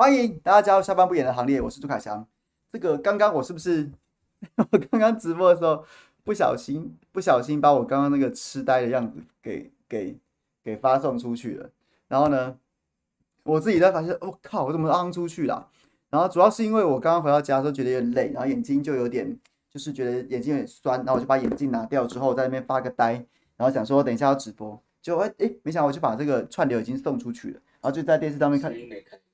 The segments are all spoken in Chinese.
欢迎大家加入下班不演的行列，我是朱凯翔。这个刚刚我是不是 我刚刚直播的时候不小心不小心把我刚刚那个痴呆的样子给给给发送出去了？然后呢，我自己在发现，我、靠，我怎么昂出去了？然后主要是因为我刚刚回到家的时候觉得有点累，然后眼睛就有点就是觉得眼睛有点酸，然后我就把眼镜拿掉之后在那边发个呆，然后想说等一下要直播，就哎哎，没想到我就把这个串流已经送出去了，然后就在电视上面看。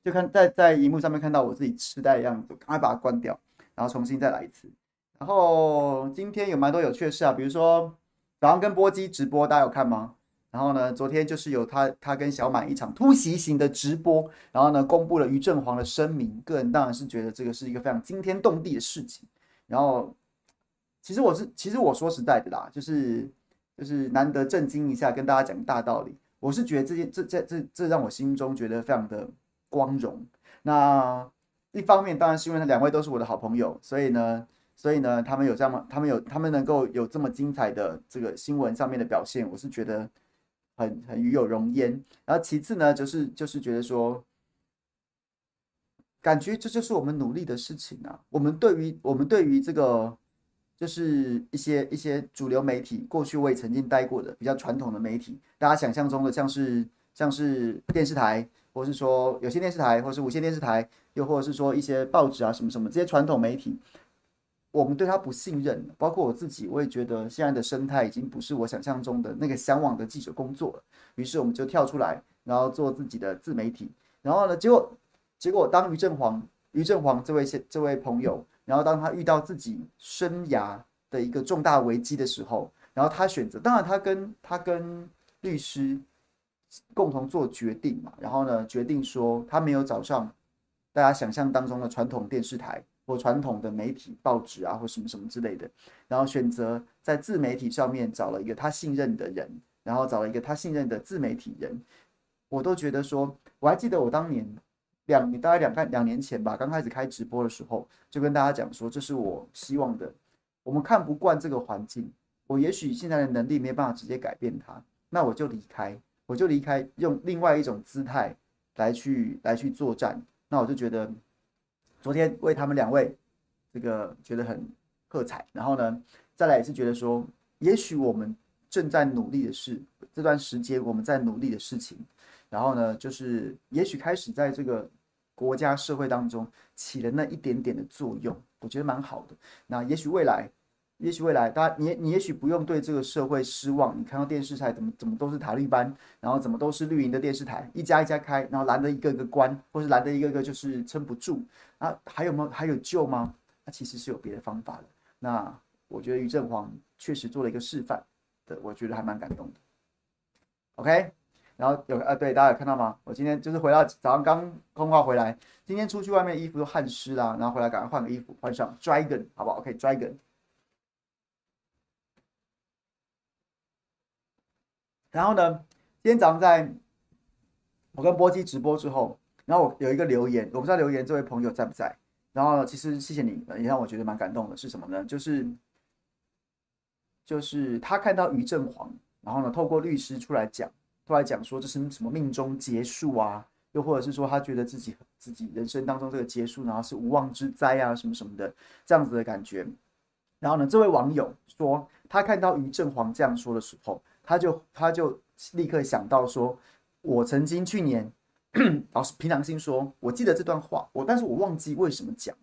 就看在在荧幕上面看到我自己痴呆的样子，赶快把它关掉，然后重新再来一次。然后今天有蛮多有趣的事啊，比如说早上跟波基直播，大家有看吗？然后呢，昨天就是有他他跟小满一场突袭型的直播，然后呢，公布了于正煌的声明。个人当然是觉得这个是一个非常惊天动地的事情。然后其实我是其实我说实在的啦，就是就是难得震惊一下，跟大家讲大道理。我是觉得这件这这这这让我心中觉得非常的。光荣。那一方面当然是因为两位都是我的好朋友，所以呢，所以呢，他们有这样，他们有，他们能够有这么精彩的这个新闻上面的表现，我是觉得很很与有荣焉。然后其次呢，就是就是觉得说，感觉这就是我们努力的事情啊。我们对于我们对于这个，就是一些一些主流媒体，过去我也曾经待过的比较传统的媒体，大家想象中的像是像是电视台。或是说有线电视台，或是无线电视台，又或者是说一些报纸啊，什么什么这些传统媒体，我们对他不信任。包括我自己，我也觉得现在的生态已经不是我想象中的那个向往的记者工作了。于是我们就跳出来，然后做自己的自媒体。然后呢，结果结果当于正煌于正煌这位这位朋友，然后当他遇到自己生涯的一个重大危机的时候，然后他选择，当然他跟他跟律师。共同做决定嘛，然后呢，决定说他没有找上大家想象当中的传统电视台或传统的媒体报纸啊，或什么什么之类的，然后选择在自媒体上面找了一个他信任的人，然后找了一个他信任的自媒体人，我都觉得说，我还记得我当年两大概两看两年前吧，刚开始开直播的时候，就跟大家讲说，这是我希望的。我们看不惯这个环境，我也许现在的能力没办法直接改变它，那我就离开。我就离开，用另外一种姿态来去来去作战。那我就觉得，昨天为他们两位这个觉得很喝彩。然后呢，再来也是觉得说，也许我们正在努力的事，这段时间我们在努力的事情，然后呢，就是也许开始在这个国家社会当中起了那一点点的作用，我觉得蛮好的。那也许未来。也许未来，大家你你也许不用对这个社会失望。你看到电视台怎么怎么都是塔利班，然后怎么都是绿营的电视台，一家一家开，然后蓝的一个个关，或是蓝的一个个就是撑不住啊？还有没有还有救吗？那、其实是有别的方法的。那我觉得于正煌确实做了一个示范的，我觉得还蛮感动的。OK，然后有啊，对，大家有看到吗？我今天就是回到早上刚通话回来，今天出去外面衣服都汗湿啦，然后回来赶快换个衣服换上 Dragon 好不好？OK，Dragon。然后呢，今天早上在我跟波基直播之后，然后我有一个留言，我不知道留言这位朋友在不在。然后，其实谢谢你，也让我觉得蛮感动的。是什么呢？就是就是他看到于正煌，然后呢，透过律师出来讲，出来讲说这是什么命中结束啊，又或者是说他觉得自己自己人生当中这个结束，然后是无妄之灾啊，什么什么的这样子的感觉。然后呢，这位网友说他看到于正煌这样说的时候。他就他就立刻想到说，我曾经去年，老师凭良心说，我记得这段话，我但是我忘记为什么讲，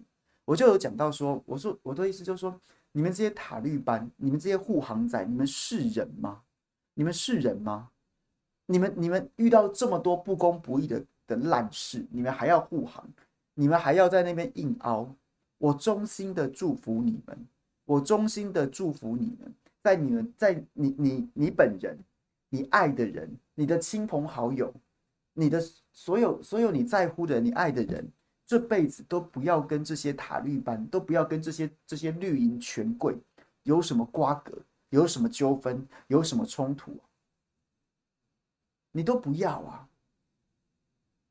我就有讲到说，我说我的意思就是说，你们这些塔绿班，你们这些护航仔，你们是人吗？你们是人吗？你们你们遇到这么多不公不义的的烂事，你们还要护航，你们还要在那边硬凹，我衷心的祝福你们，我衷心的祝福你们。在你们，在你你你本人，你爱的人，你的亲朋好友，你的所有所有你在乎的，你爱的人，这辈子都不要跟这些塔绿班，都不要跟这些这些绿营权贵有什么瓜葛，有什么纠纷，有什么冲突，你都不要啊！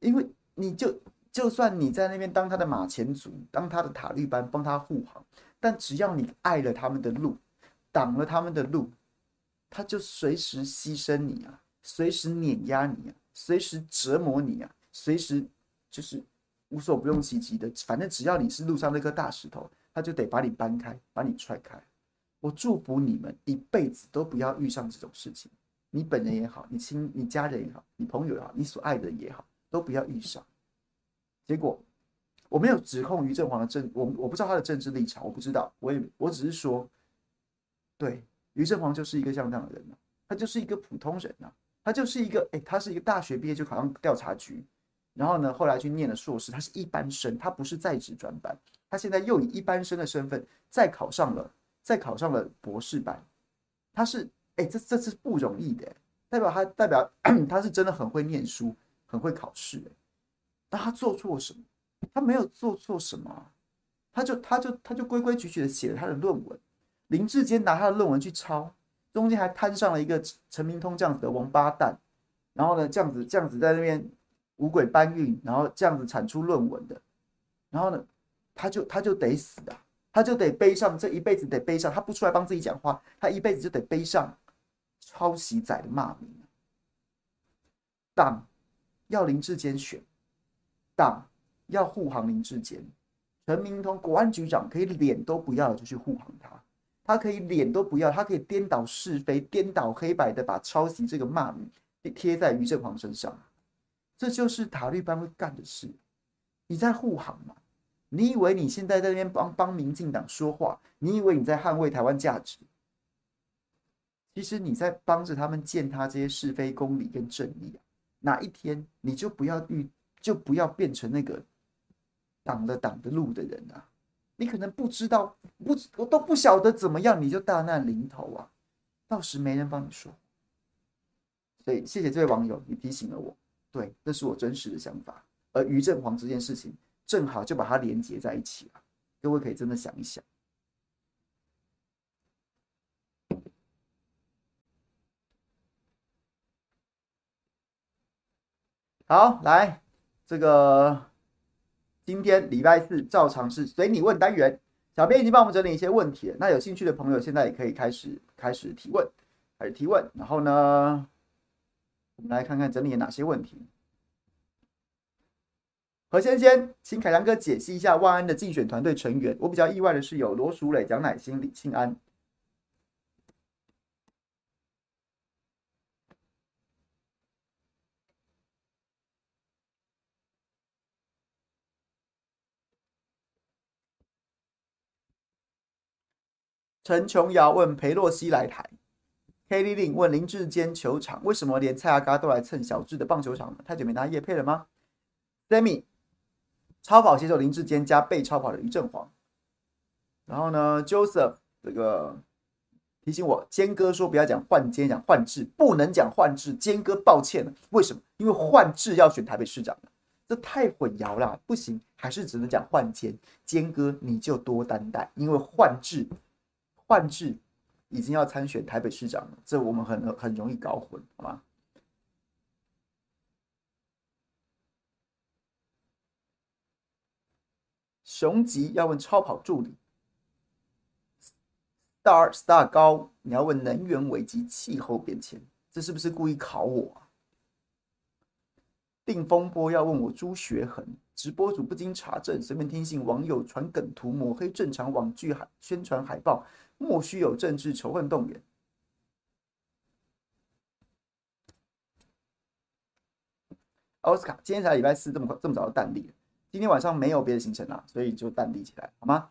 因为你就就算你在那边当他的马前卒，当他的塔绿班帮他护航，但只要你爱了他们的路。挡了他们的路，他就随时牺牲你啊，随时碾压你啊，随时折磨你啊，随时就是无所不用其极的。反正只要你是路上那颗大石头，他就得把你搬开，把你踹开。我祝福你们一辈子都不要遇上这种事情，你本人也好，你亲你家人也好，你朋友也好，你所爱的人也好，都不要遇上。结果我没有指控于正煌的政，我我不知道他的政治立场，我不知道，我也我只是说。对，于正煌就是一个像这样的人呢，他就是一个普通人呐，他就是一个哎，他是一个大学毕业就考上调查局，然后呢，后来去念了硕士，他是一般生，他不是在职专班，他现在又以一般生的身份再考上了，再考上了博士班，他是哎，这这是不容易的，代表他代表 他是真的很会念书，很会考试哎，那他做错什么？他没有做错什么，他就他就他就规规矩矩的写了他的论文。林志坚拿他的论文去抄，中间还摊上了一个陈明通这样子的王八蛋，然后呢，这样子这样子在那边五鬼搬运，然后这样子产出论文的，然后呢，他就他就得死啊，他就得背上这一辈子得背上，他不出来帮自己讲话，他一辈子就得背上抄袭仔的骂名。党要林志坚选，党要护航林志坚，陈明通国安局长可以脸都不要就去护航他。他可以脸都不要，他可以颠倒是非、颠倒黑白的把抄袭这个骂名贴在于正煌身上，这就是塔利班会干的事。你在护航吗？你以为你现在在那边帮帮民进党说话？你以为你在捍卫台湾价值？其实你在帮着他们践踏这些是非、公理跟正义啊！哪一天你就不要遇，就不要变成那个挡了党的路的人啊！你可能不知道，不，我都不晓得怎么样，你就大难临头啊！到时没人帮你说。所以谢谢这位网友，你提醒了我，对，这是我真实的想法。而于正煌这件事情，正好就把它连接在一起了。各位可以真的想一想。好，来这个。今天礼拜四照常是随你问单元，小编已经帮我们整理一些问题了。那有兴趣的朋友现在也可以开始开始提问，开始提问。然后呢，我们来看看整理哪些问题。何先先，请凯翔哥解析一下万安的竞选团队成员。我比较意外的是有罗淑蕾、蒋乃馨、李庆安。陈琼瑶问裴洛西来台，Kelly Lin 问林志坚球场为什么连蔡阿嘎都来蹭小智的棒球场呢？太久没拿叶配了吗？Sammy 超跑携手林志坚加被超跑的于振煌，然后呢，Joseph 这个提醒我，坚哥说不要讲换坚，讲换智，不能讲换智。坚哥抱歉了，为什么？因为换智要选台北市长，这太混淆了，不行，还是只能讲换坚。坚哥你就多担待，因为换智。换智已经要参选台北市长了，这我们很很容易搞混，好吗？雄吉要问超跑助理，Star Star 高，你要问能源危机、气候变迁，这是不是故意考我？定风波要问我朱学恒，直播主不经查证，随便听信网友传梗图抹黑正常网剧海宣传海报。莫须有政治仇恨动员。奥斯卡，今天才礼拜四，这么快这么早就淡定。今天晚上没有别的行程了，所以就淡定起来，好吗？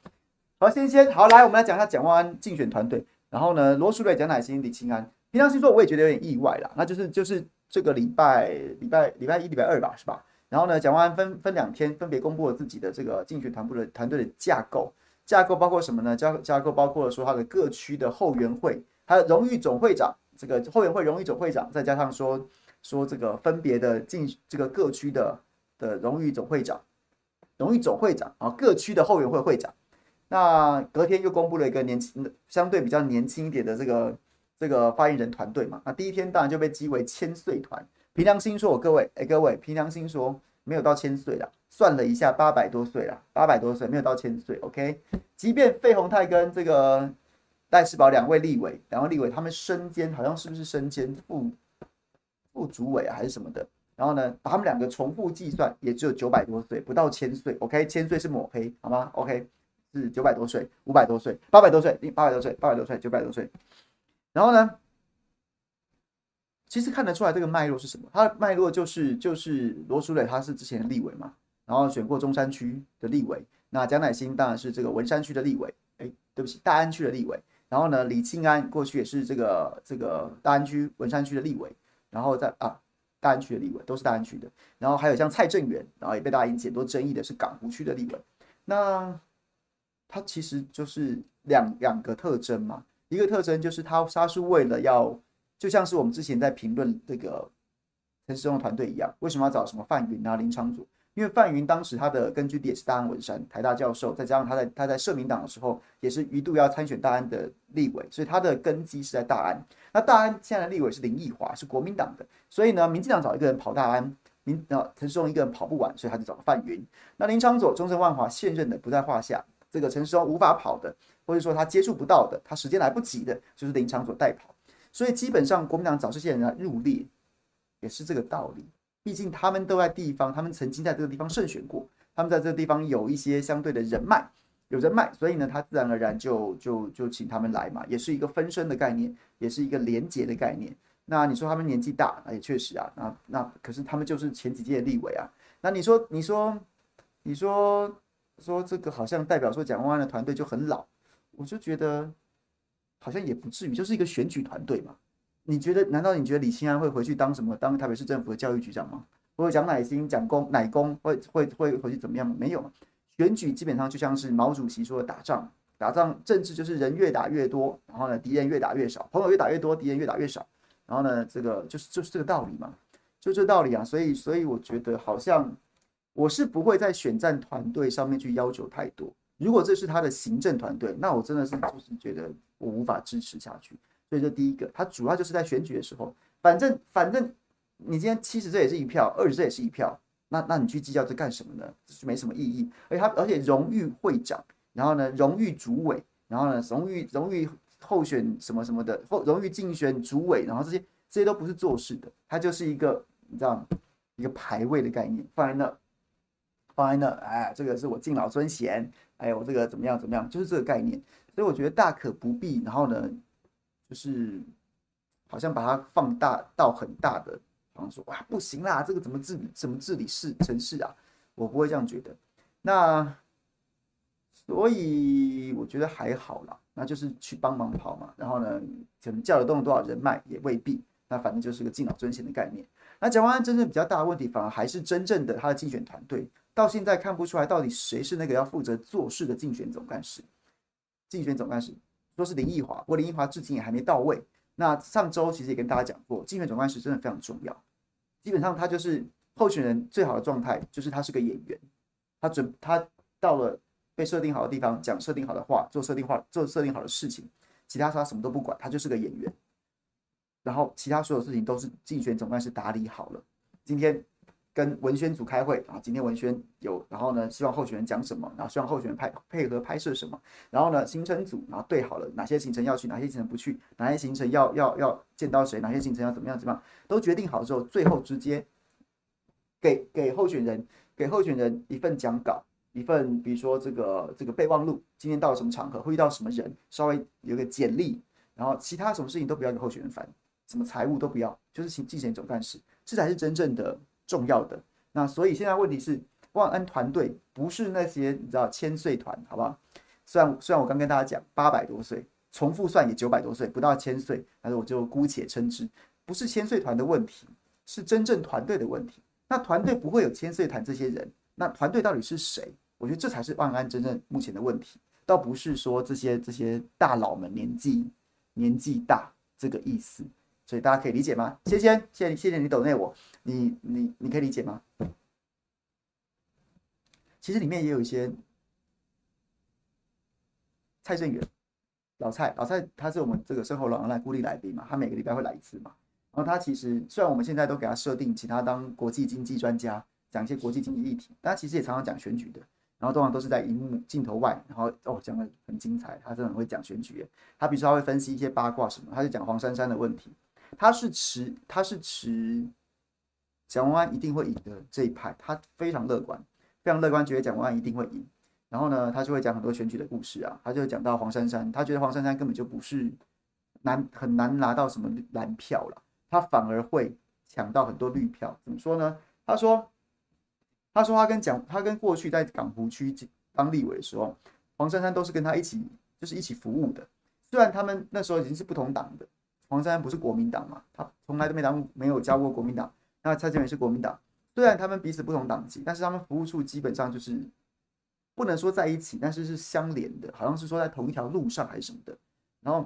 好，先先好，来，我们来讲一下蒋万安竞选团队。然后呢，罗淑蕾、蒋乃馨、李庆安。平常心说，我也觉得有点意外啦。那就是就是这个礼拜礼拜礼拜一、礼拜二吧，是吧？然后呢，蒋万安分分两天，分别公布了自己的这个竞选团部的团队的架构。架构包括什么呢？架架构包括说他的各区的后援会，还有荣誉总会长，这个后援会荣誉总会长，再加上说说这个分别的进这个各区的的荣誉总会长，荣誉总会长啊，各区的后援会会长。那隔天又公布了一个年轻的，相对比较年轻一点的这个这个发言人团队嘛。那第一天当然就被讥为千岁团。凭良心说，各位哎，各位凭良心说，没有到千岁了。算了一下，八百多岁了，八百多岁没有到千岁。OK，即便费鸿泰跟这个赖世宝两位立委，两位立委他们身兼好像是不是身兼副副主委啊，还是什么的？然后呢，把他们两个重复计算，也只有九百多岁，不到千岁。OK，千岁是抹黑，好吗？OK，是九百多岁，五百多岁，八百多岁，八百多岁，八百多岁，九百多岁。然后呢，其实看得出来这个脉络是什么？它的脉络就是就是罗淑蕾，他是之前的立委嘛。然后选过中山区的立委，那蒋乃馨当然是这个文山区的立委，哎，对不起，大安区的立委。然后呢，李庆安过去也是这个这个大安区文山区的立委，然后在啊大安区的立委都是大安区的。然后还有像蔡正元，然后也被大家引起很多争议的是港湖区的立委。那他其实就是两两个特征嘛，一个特征就是他他是为了要，就像是我们之前在评论这个陈时中团队一样，为什么要找什么范云啊、林昌佐？因为范云当时他的根据地也是大安文山台大教授，再加上他在他在社民党的时候也是一度要参选大安的立委，所以他的根基是在大安。那大安现在的立委是林奕华，是国民党的，所以呢，民进党找一个人跑大安，民啊陈世忠一个人跑不完，所以他就找了范云。那林昶佐、中正万华现任的不在话下，这个陈世忠无法跑的，或者说他接触不到的，他时间来不及的，就是林昶佐代跑。所以基本上国民党找这些人来入列，也是这个道理。毕竟他们都在地方，他们曾经在这个地方胜选过，他们在这个地方有一些相对的人脉，有人脉，所以呢，他自然而然就就就请他们来嘛，也是一个分身的概念，也是一个连结的概念。那你说他们年纪大，那也确实啊，那那可是他们就是前几届的立委啊。那你说你说你说说这个好像代表说蒋万安的团队就很老，我就觉得好像也不至于，就是一个选举团队嘛。你觉得？难道你觉得李庆安会回去当什么？当台北市政府的教育局长吗？或者蒋乃馨、蒋公、乃公会会会回去怎么样吗？没有。选举基本上就像是毛主席说的打仗，打仗政治就是人越打越多，然后呢敌人越打越少，朋友越打越多，敌人越打越少，然后呢这个就是就是这个道理嘛，就这道理啊。所以所以我觉得好像我是不会在选战团队上面去要求太多。如果这是他的行政团队，那我真的是就是觉得我无法支持下去。所以这第一个，他主要就是在选举的时候，反正反正你今天七十这也是一票，二十这也是一票，那那你去计较这干什么呢？这是没什么意义。而他而且荣誉会长，然后呢荣誉主委，然后呢荣誉荣誉候选什么什么的，或荣誉竞选主委，然后这些这些都不是做事的，它就是一个你知道吗一个排位的概念，放在那，放在那，哎，这个是我敬老尊贤，哎，我这个怎么样怎么样，就是这个概念。所以我觉得大可不必，然后呢，就是好像把它放大到很大的，好像说哇不行啦，这个怎么治理怎么治理市城市啊？我不会这样觉得。那所以我觉得还好啦，那就是去帮忙跑嘛。然后呢，可能叫得动多少人脉也未必。那反正就是个敬老尊贤的概念。那蒋万安真正比较大的问题，反而还是真正的他的竞选团队，到现在看不出来到底谁是那个要负责做事的竞选总干事。竞选总干事说是林奕华，不过林奕华至今也还没到位。那上周其实也跟大家讲过，竞选总干事真的非常重要。基本上他就是候选人最好的状态，就是他是个演员。他准他到了被设定好的地方，讲设定好的话，做设定话做设定好的事情，其他他什么都不管，他就是个演员。然后其他所有事情都是竞选总干事打理好了。今天。跟文宣组开会啊，今天文宣有，然后呢，希望候选人讲什么，然后希望候选人拍配合拍摄什么，然后呢，行程组然后对好了哪些行程要去，哪些行程不去，哪些行程要要要见到谁，哪些行程要怎么样怎么样，都决定好之后，最后直接给给候选人给候选人一份讲稿，一份比如说这个这个备忘录，今天到了什么场合会遇到什么人，稍微有个简历，然后其他什么事情都不要给候选人烦，什么财务都不要，就是请竞选总干事，这才是真正的。重要的。那所以现在问题是，万安团队不是那些你知道千岁团，好不好？虽然虽然我刚跟大家讲八百多岁，重复算也九百多岁，不到千岁，但是我就姑且称之，不是千岁团的问题，是真正团队的问题。那团队不会有千岁团这些人，那团队到底是谁？我觉得这才是万安真正目前的问题，倒不是说这些这些大佬们年纪年纪大这个意思。所以大家可以理解吗？谢谢，谢谢，谢谢你抖内我，你你你可以理解吗？其实里面也有一些蔡正元，老蔡，老蔡他是我们这个身后老人来固定来宾嘛，他每个礼拜会来一次嘛。然后他其实虽然我们现在都给他设定，其他当国际经济专家，讲一些国际经济议题，但他其实也常常讲选举的。然后通常都是在荧幕镜头外，然后哦讲的很精彩，他真的很会讲选举。他比如说他会分析一些八卦什么，他就讲黄珊珊的问题。他是持他是持蒋万安一定会赢的这一派，他非常乐观，非常乐观，觉得蒋万安一定会赢。然后呢，他就会讲很多选举的故事啊，他就讲到黄珊珊，他觉得黄珊珊根本就不是难很难拿到什么蓝票了，他反而会抢到很多绿票。怎么说呢？他说，他说他跟蒋他跟过去在港湖区当立委的时候，黄珊珊都是跟他一起就是一起服务的，虽然他们那时候已经是不同党的。黄珊珊不是国民党嘛？他从来都没当没有加过国民党。那蔡正元是国民党，虽然他们彼此不同党籍，但是他们服务处基本上就是不能说在一起，但是是相连的，好像是说在同一条路上还是什么的。然后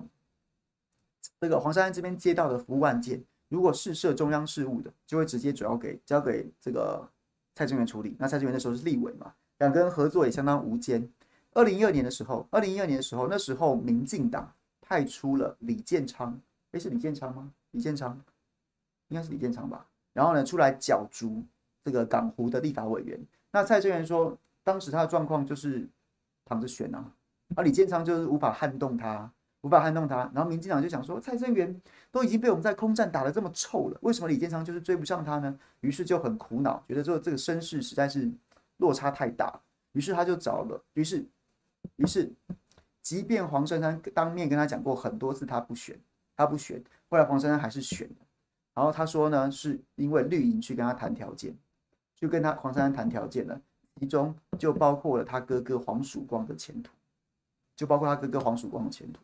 这个黄珊珊这边接到的服务案件，如果是涉中央事务的，就会直接主要给交给这个蔡正元处理。那蔡正元那时候是立委嘛，两个人合作也相当无间。二零一二年的时候，二零一二年的时候，那时候民进党派出了李建昌。诶，是李建昌吗？李建昌，应该是李建昌吧。然后呢，出来角逐这个港湖的立法委员。那蔡正元说，当时他的状况就是躺着选啊，而李建昌就是无法撼动他，无法撼动他。然后民进党就想说，蔡正元都已经被我们在空战打得这么臭了，为什么李建昌就是追不上他呢？于是就很苦恼，觉得说这个声势实在是落差太大。于是他就找了，于是，于是，即便黄珊珊当面跟他讲过很多次，他不选。他不选，后来黄珊珊还是选了。然后他说呢，是因为绿营去跟他谈条件，就跟他黄珊珊谈条件了，其中就包括了他哥哥黄曙光的前途，就包括他哥哥黄曙光的前途，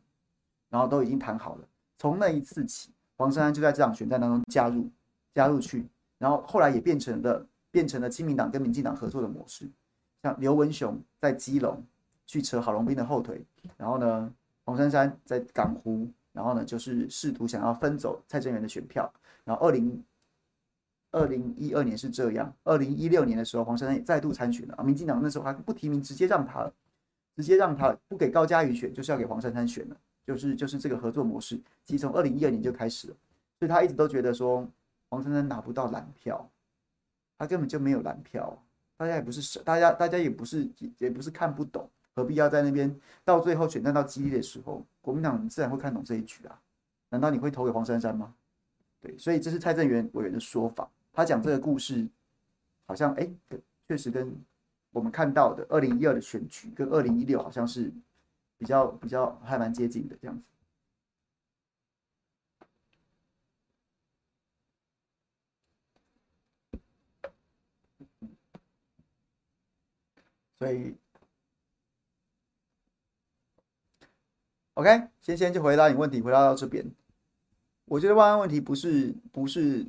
然后都已经谈好了。从那一次起，黄珊珊就在这场选战当中加入加入去，然后后来也变成了变成了亲民党跟民进党合作的模式，像刘文雄在基隆去扯郝龙斌的后腿，然后呢，黄珊珊在港湖。然后呢，就是试图想要分走蔡正元的选票。然后二零二零一二年是这样，二零一六年的时候，黄珊珊也再度参选了啊。民进党那时候还不提名，直接让他，直接让他不给高嘉瑜选，就是要给黄珊珊选了，就是就是这个合作模式，其实从二零一二年就开始了。所以他一直都觉得说黄珊珊拿不到蓝票，他根本就没有蓝票，大家也不是大家大家也不是也不是看不懂。何必要在那边？到最后选战到激烈的时候，国民党自然会看懂这一局啊？难道你会投给黄珊珊吗？对，所以这是蔡正元委员的说法。他讲这个故事，好像哎，确实跟我们看到的二零一二的选举跟二零一六好像是比较比较还蛮接近的这样子。所以，OK，先先就回答你问题，回答到这边。我觉得万安问题不是不是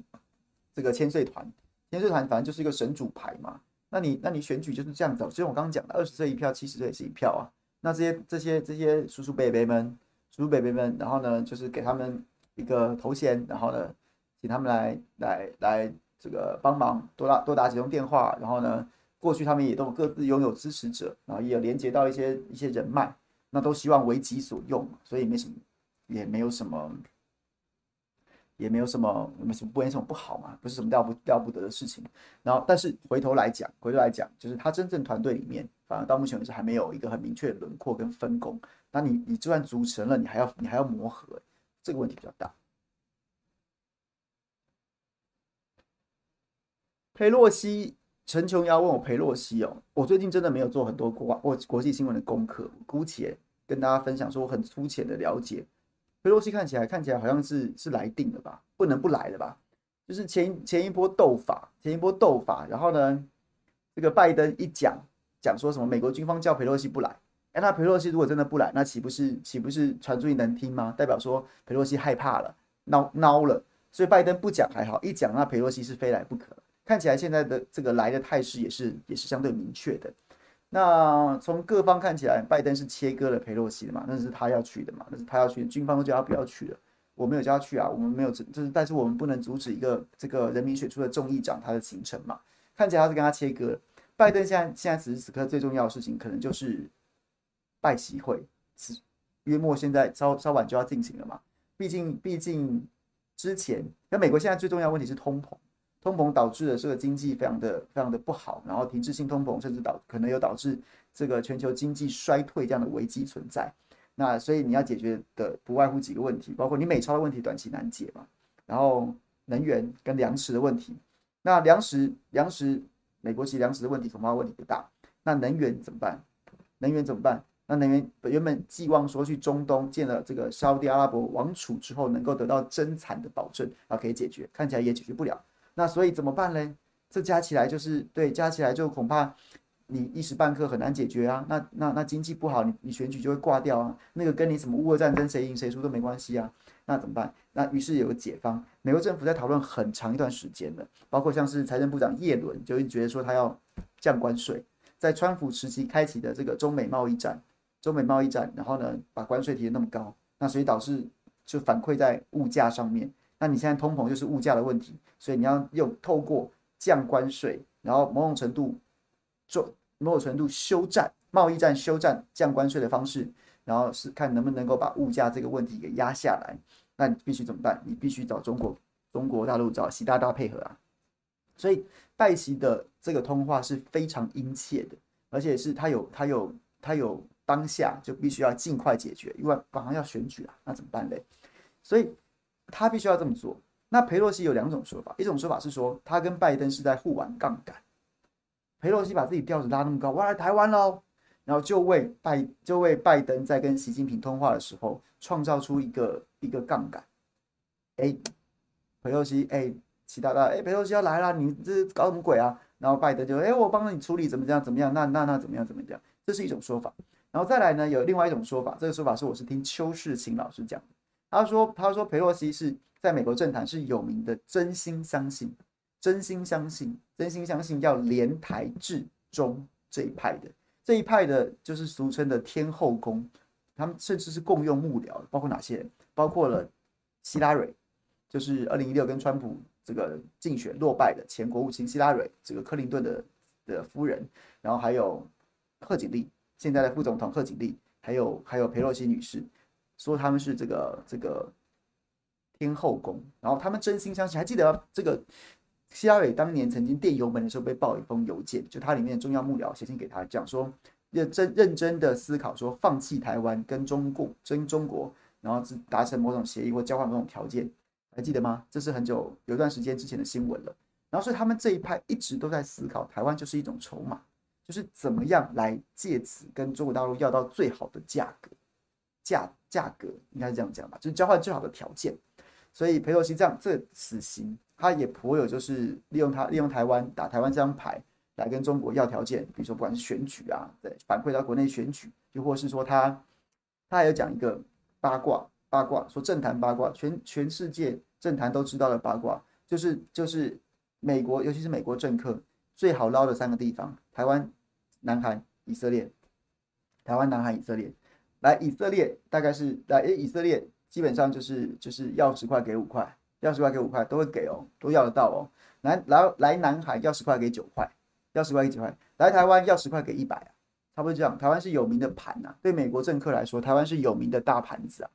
这个千岁团，千岁团反正就是一个神主牌嘛。那你那你选举就是这样走，就像我刚刚讲的，二十岁一票，七十岁也是一票啊。那这些这些这些叔叔伯伯们，叔叔伯伯们，然后呢，就是给他们一个头衔，然后呢，请他们来来来这个帮忙多打多打几通电话，然后呢。过去他们也都各自拥有支持者，然后也有连接到一些一些人脉，那都希望为己所用，所以没什么，也没有什么，也没有什么，没什么不没什么不好嘛，不是什么了不了不得的事情。然后，但是回头来讲，回头来讲，就是他真正团队里面，反而到目前为止还没有一个很明确的轮廓跟分工。那你你就算组成了，你还要你还要磨合，这个问题比较大。裴洛西。陈琼瑶问我裴洛西哦，我最近真的没有做很多国国国际新闻的功课，姑且跟大家分享说我很粗浅的了解。裴洛西看起来看起来好像是是来定了吧，不能不来了吧？就是前前一波斗法，前一波斗法，然后呢，这个拜登一讲讲说什么美国军方叫裴洛西不来，哎，那裴洛西如果真的不来，那岂不是岂不是传出去能听吗？代表说裴洛西害怕了，恼恼了，所以拜登不讲还好，一讲那裴洛西是非来不可。看起来现在的这个来的态势也是也是相对明确的。那从各方看起来，拜登是切割了佩洛西的嘛？那是他要去的嘛？那是他要去的，军方都叫他不要去了。我没有叫他去啊，我们没有，就是但是我们不能阻止一个这个人民选出的众议长他的行程嘛？看起来他是跟他切割。拜登现在现在此时此刻最重要的事情，可能就是拜习会，是约莫现在稍稍晚就要进行了嘛？毕竟毕竟之前，那美国现在最重要的问题是通膨。通膨导致了这个经济非常的非常的不好，然后停滞性通膨甚至导可能有导致这个全球经济衰退这样的危机存在。那所以你要解决的不外乎几个问题，包括你美钞的问题短期难解嘛，然后能源跟粮食的问题。那粮食粮食美国其实粮食的问题恐怕问题不大。那能源怎么办？能源怎么办？那能源原本寄望说去中东建了这个沙乌地阿拉伯王储之后能够得到增产的保证，啊可以解决，看起来也解决不了。那所以怎么办呢？这加起来就是对，加起来就恐怕你一时半刻很难解决啊。那那那经济不好，你你选举就会挂掉啊。那个跟你什么乌俄战争谁赢谁输都没关系啊。那怎么办？那于是有个解方，美国政府在讨论很长一段时间了，包括像是财政部长叶伦就一直觉得说他要降关税，在川普时期开启的这个中美贸易战，中美贸易战，然后呢把关税提得那么高，那所以导致就反馈在物价上面。那你现在通膨就是物价的问题，所以你要用透过降关税，然后某种程度做某种程度休战贸易战、休战降关税的方式，然后是看能不能够把物价这个问题给压下来。那你必须怎么办？你必须找中国中国大陆找习大大配合啊。所以拜习的这个通话是非常殷切的，而且是他有他有他有当下就必须要尽快解决，因为马上要选举了，那怎么办嘞？所以。他必须要这么做。那裴洛西有两种说法，一种说法是说他跟拜登是在互玩杠杆。裴洛西把自己调子拉那么高，我来台湾喽，然后就为拜就为拜登在跟习近平通话的时候创造出一个一个杠杆。哎，裴洛西，哎，习大大，哎，裴洛西要来了，你这搞什么鬼啊？然后拜登就，哎，我帮你处理，怎么这样，怎么样？那那那怎么样，怎么样？这是一种说法。然后再来呢，有另外一种说法，这个说法是我是听邱世清老师讲的。他说：“他说，裴洛西是在美国政坛是有名的，真心相信，真心相信，真心相信要联台制中这一派的，这一派的就是俗称的天后宫，他们甚至是共用幕僚，包括哪些人？包括了希拉蕊，就是二零一六跟川普这个竞选落败的前国务卿希拉蕊，这个克林顿的的夫人，然后还有贺锦丽，现在的副总统贺锦丽，还有还有裴洛西女士。”说他们是这个这个天后宫，然后他们真心相信。还记得这个希拉蕊当年曾经电邮门的时候被爆一封邮件，就他里面的重要幕僚写信给他，讲说认真认真的思考，说放弃台湾跟中共争中国，然后达成某种协议或交换某种条件。还记得吗？这是很久有一段时间之前的新闻了。然后所以他们这一派一直都在思考，台湾就是一种筹码，就是怎么样来借此跟中国大陆要到最好的价格，价价格应该是这样讲吧，就是交换最好的条件。所以裴洛西这样这死刑，他也颇有就是利用他利用台湾打台湾这张牌来跟中国要条件，比如说不管是选举啊，对，反馈到国内选举，又或是说他他还有讲一个八卦。八卦说政坛八卦，全全世界政坛都知道的八卦，就是就是美国，尤其是美国政客最好捞的三个地方：台湾、南韩、以色列。台湾、南韩、以色列，来以色列大概是来诶，以色列基本上就是就是要十块给五块，要十块给五块都会给哦，都要得到哦。来来来南海要十块给九块，要十块给九块。来台湾要十块给一百啊，差不多这样。台湾是有名的盘呐、啊，对美国政客来说，台湾是有名的大盘子啊。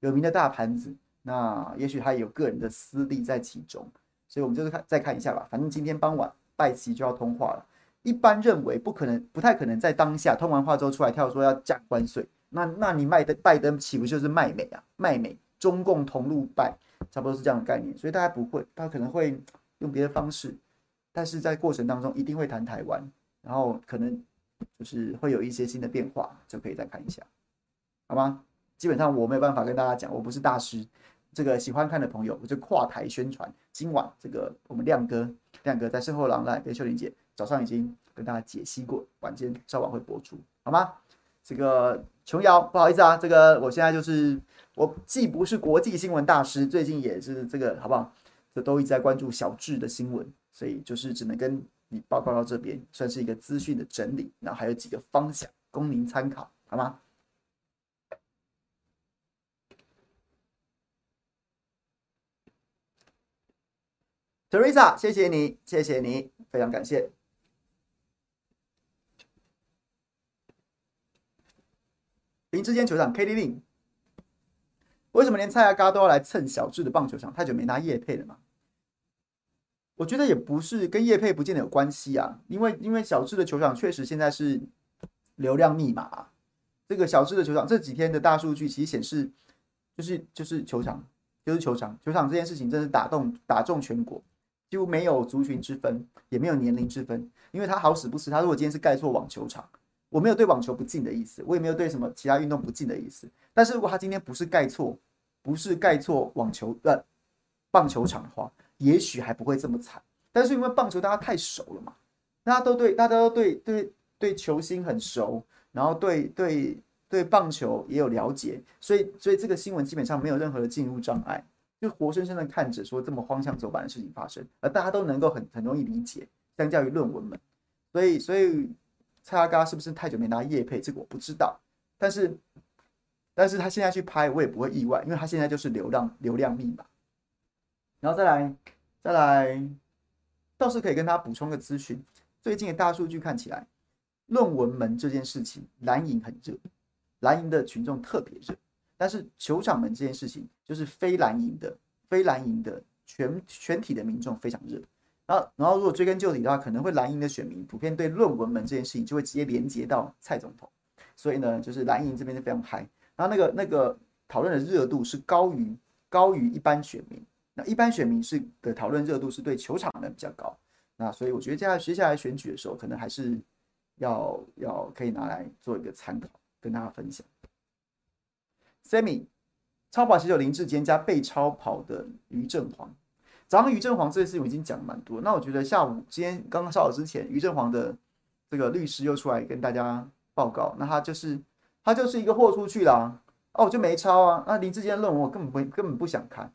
有名的大盘子，那也许他有个人的私利在其中，所以我们就是看再看一下吧。反正今天傍晚拜奇就要通话了，一般认为不可能，不太可能在当下通完话之后出来跳说要降关税。那那你卖的拜登岂不就是卖美啊？卖美，中共同路拜，差不多是这样的概念。所以大家不会，他可能会用别的方式，但是在过程当中一定会谈台湾，然后可能就是会有一些新的变化，就可以再看一下，好吗？基本上我没有办法跟大家讲，我不是大师。这个喜欢看的朋友，我就跨台宣传。今晚这个我们亮哥，亮哥在身后廊来跟秀玲姐早上已经跟大家解析过，晚间稍晚会播出，好吗？这个琼瑶，不好意思啊，这个我现在就是我既不是国际新闻大师，最近也是这个好不好？这都一直在关注小智的新闻，所以就是只能跟你报告到这边，算是一个资讯的整理，然后还有几个方向供您参考，好吗？Teresa，谢谢你，谢谢你，非常感谢。林志坚球场，KD Lin，为什么连蔡阿嘎都要来蹭小智的棒球场？太久没拿叶配了嘛？我觉得也不是跟叶配不见得有关系啊，因为因为小智的球场确实现在是流量密码啊。这个小智的球场这几天的大数据其实显示，就是就是球场，就是球场，球场这件事情真是打动打中全国。几乎没有族群之分，也没有年龄之分，因为他好死不死，他如果今天是盖错网球场，我没有对网球不敬的意思，我也没有对什么其他运动不敬的意思。但是如果他今天不是盖错，不是盖错网球呃棒球场的话，也许还不会这么惨。但是因为棒球大家太熟了嘛，大家都对大家都对对对球星很熟，然后对对对棒球也有了解，所以所以这个新闻基本上没有任何的进入障碍。就活生生的看着说这么荒腔走板的事情发生，而大家都能够很很容易理解，相较于论文们，所以所以蔡阿嘎是不是太久没拿叶配？这个我不知道，但是但是他现在去拍，我也不会意外，因为他现在就是流量流量密码。然后再来再来，倒是可以跟他补充个资讯，最近的大数据看起来，论文门这件事情蓝营很热，蓝营的群众特别热。但是球场门这件事情，就是非蓝营的、非蓝营的全全体的民众非常热。然后，然后如果追根究底的话，可能会蓝营的选民普遍对论文门这件事情就会直接连接到蔡总统。所以呢，就是蓝营这边就非常嗨。然后那个那个讨论的热度是高于高于一般选民。那一般选民是的讨论热度是对球场的比较高。那所以我觉得接下来接下来选举的时候，可能还是要要可以拿来做一个参考，跟大家分享。Sammy 超跑写手林志坚加被超跑的于正煌，早上于正煌这件事我已经讲蛮多。那我觉得下午今天刚刚稍早之前，于正煌的这个律师又出来跟大家报告，那他就是他就是一个豁出去啦哦，我就没抄啊。那林志坚论文我根本不根本不想看。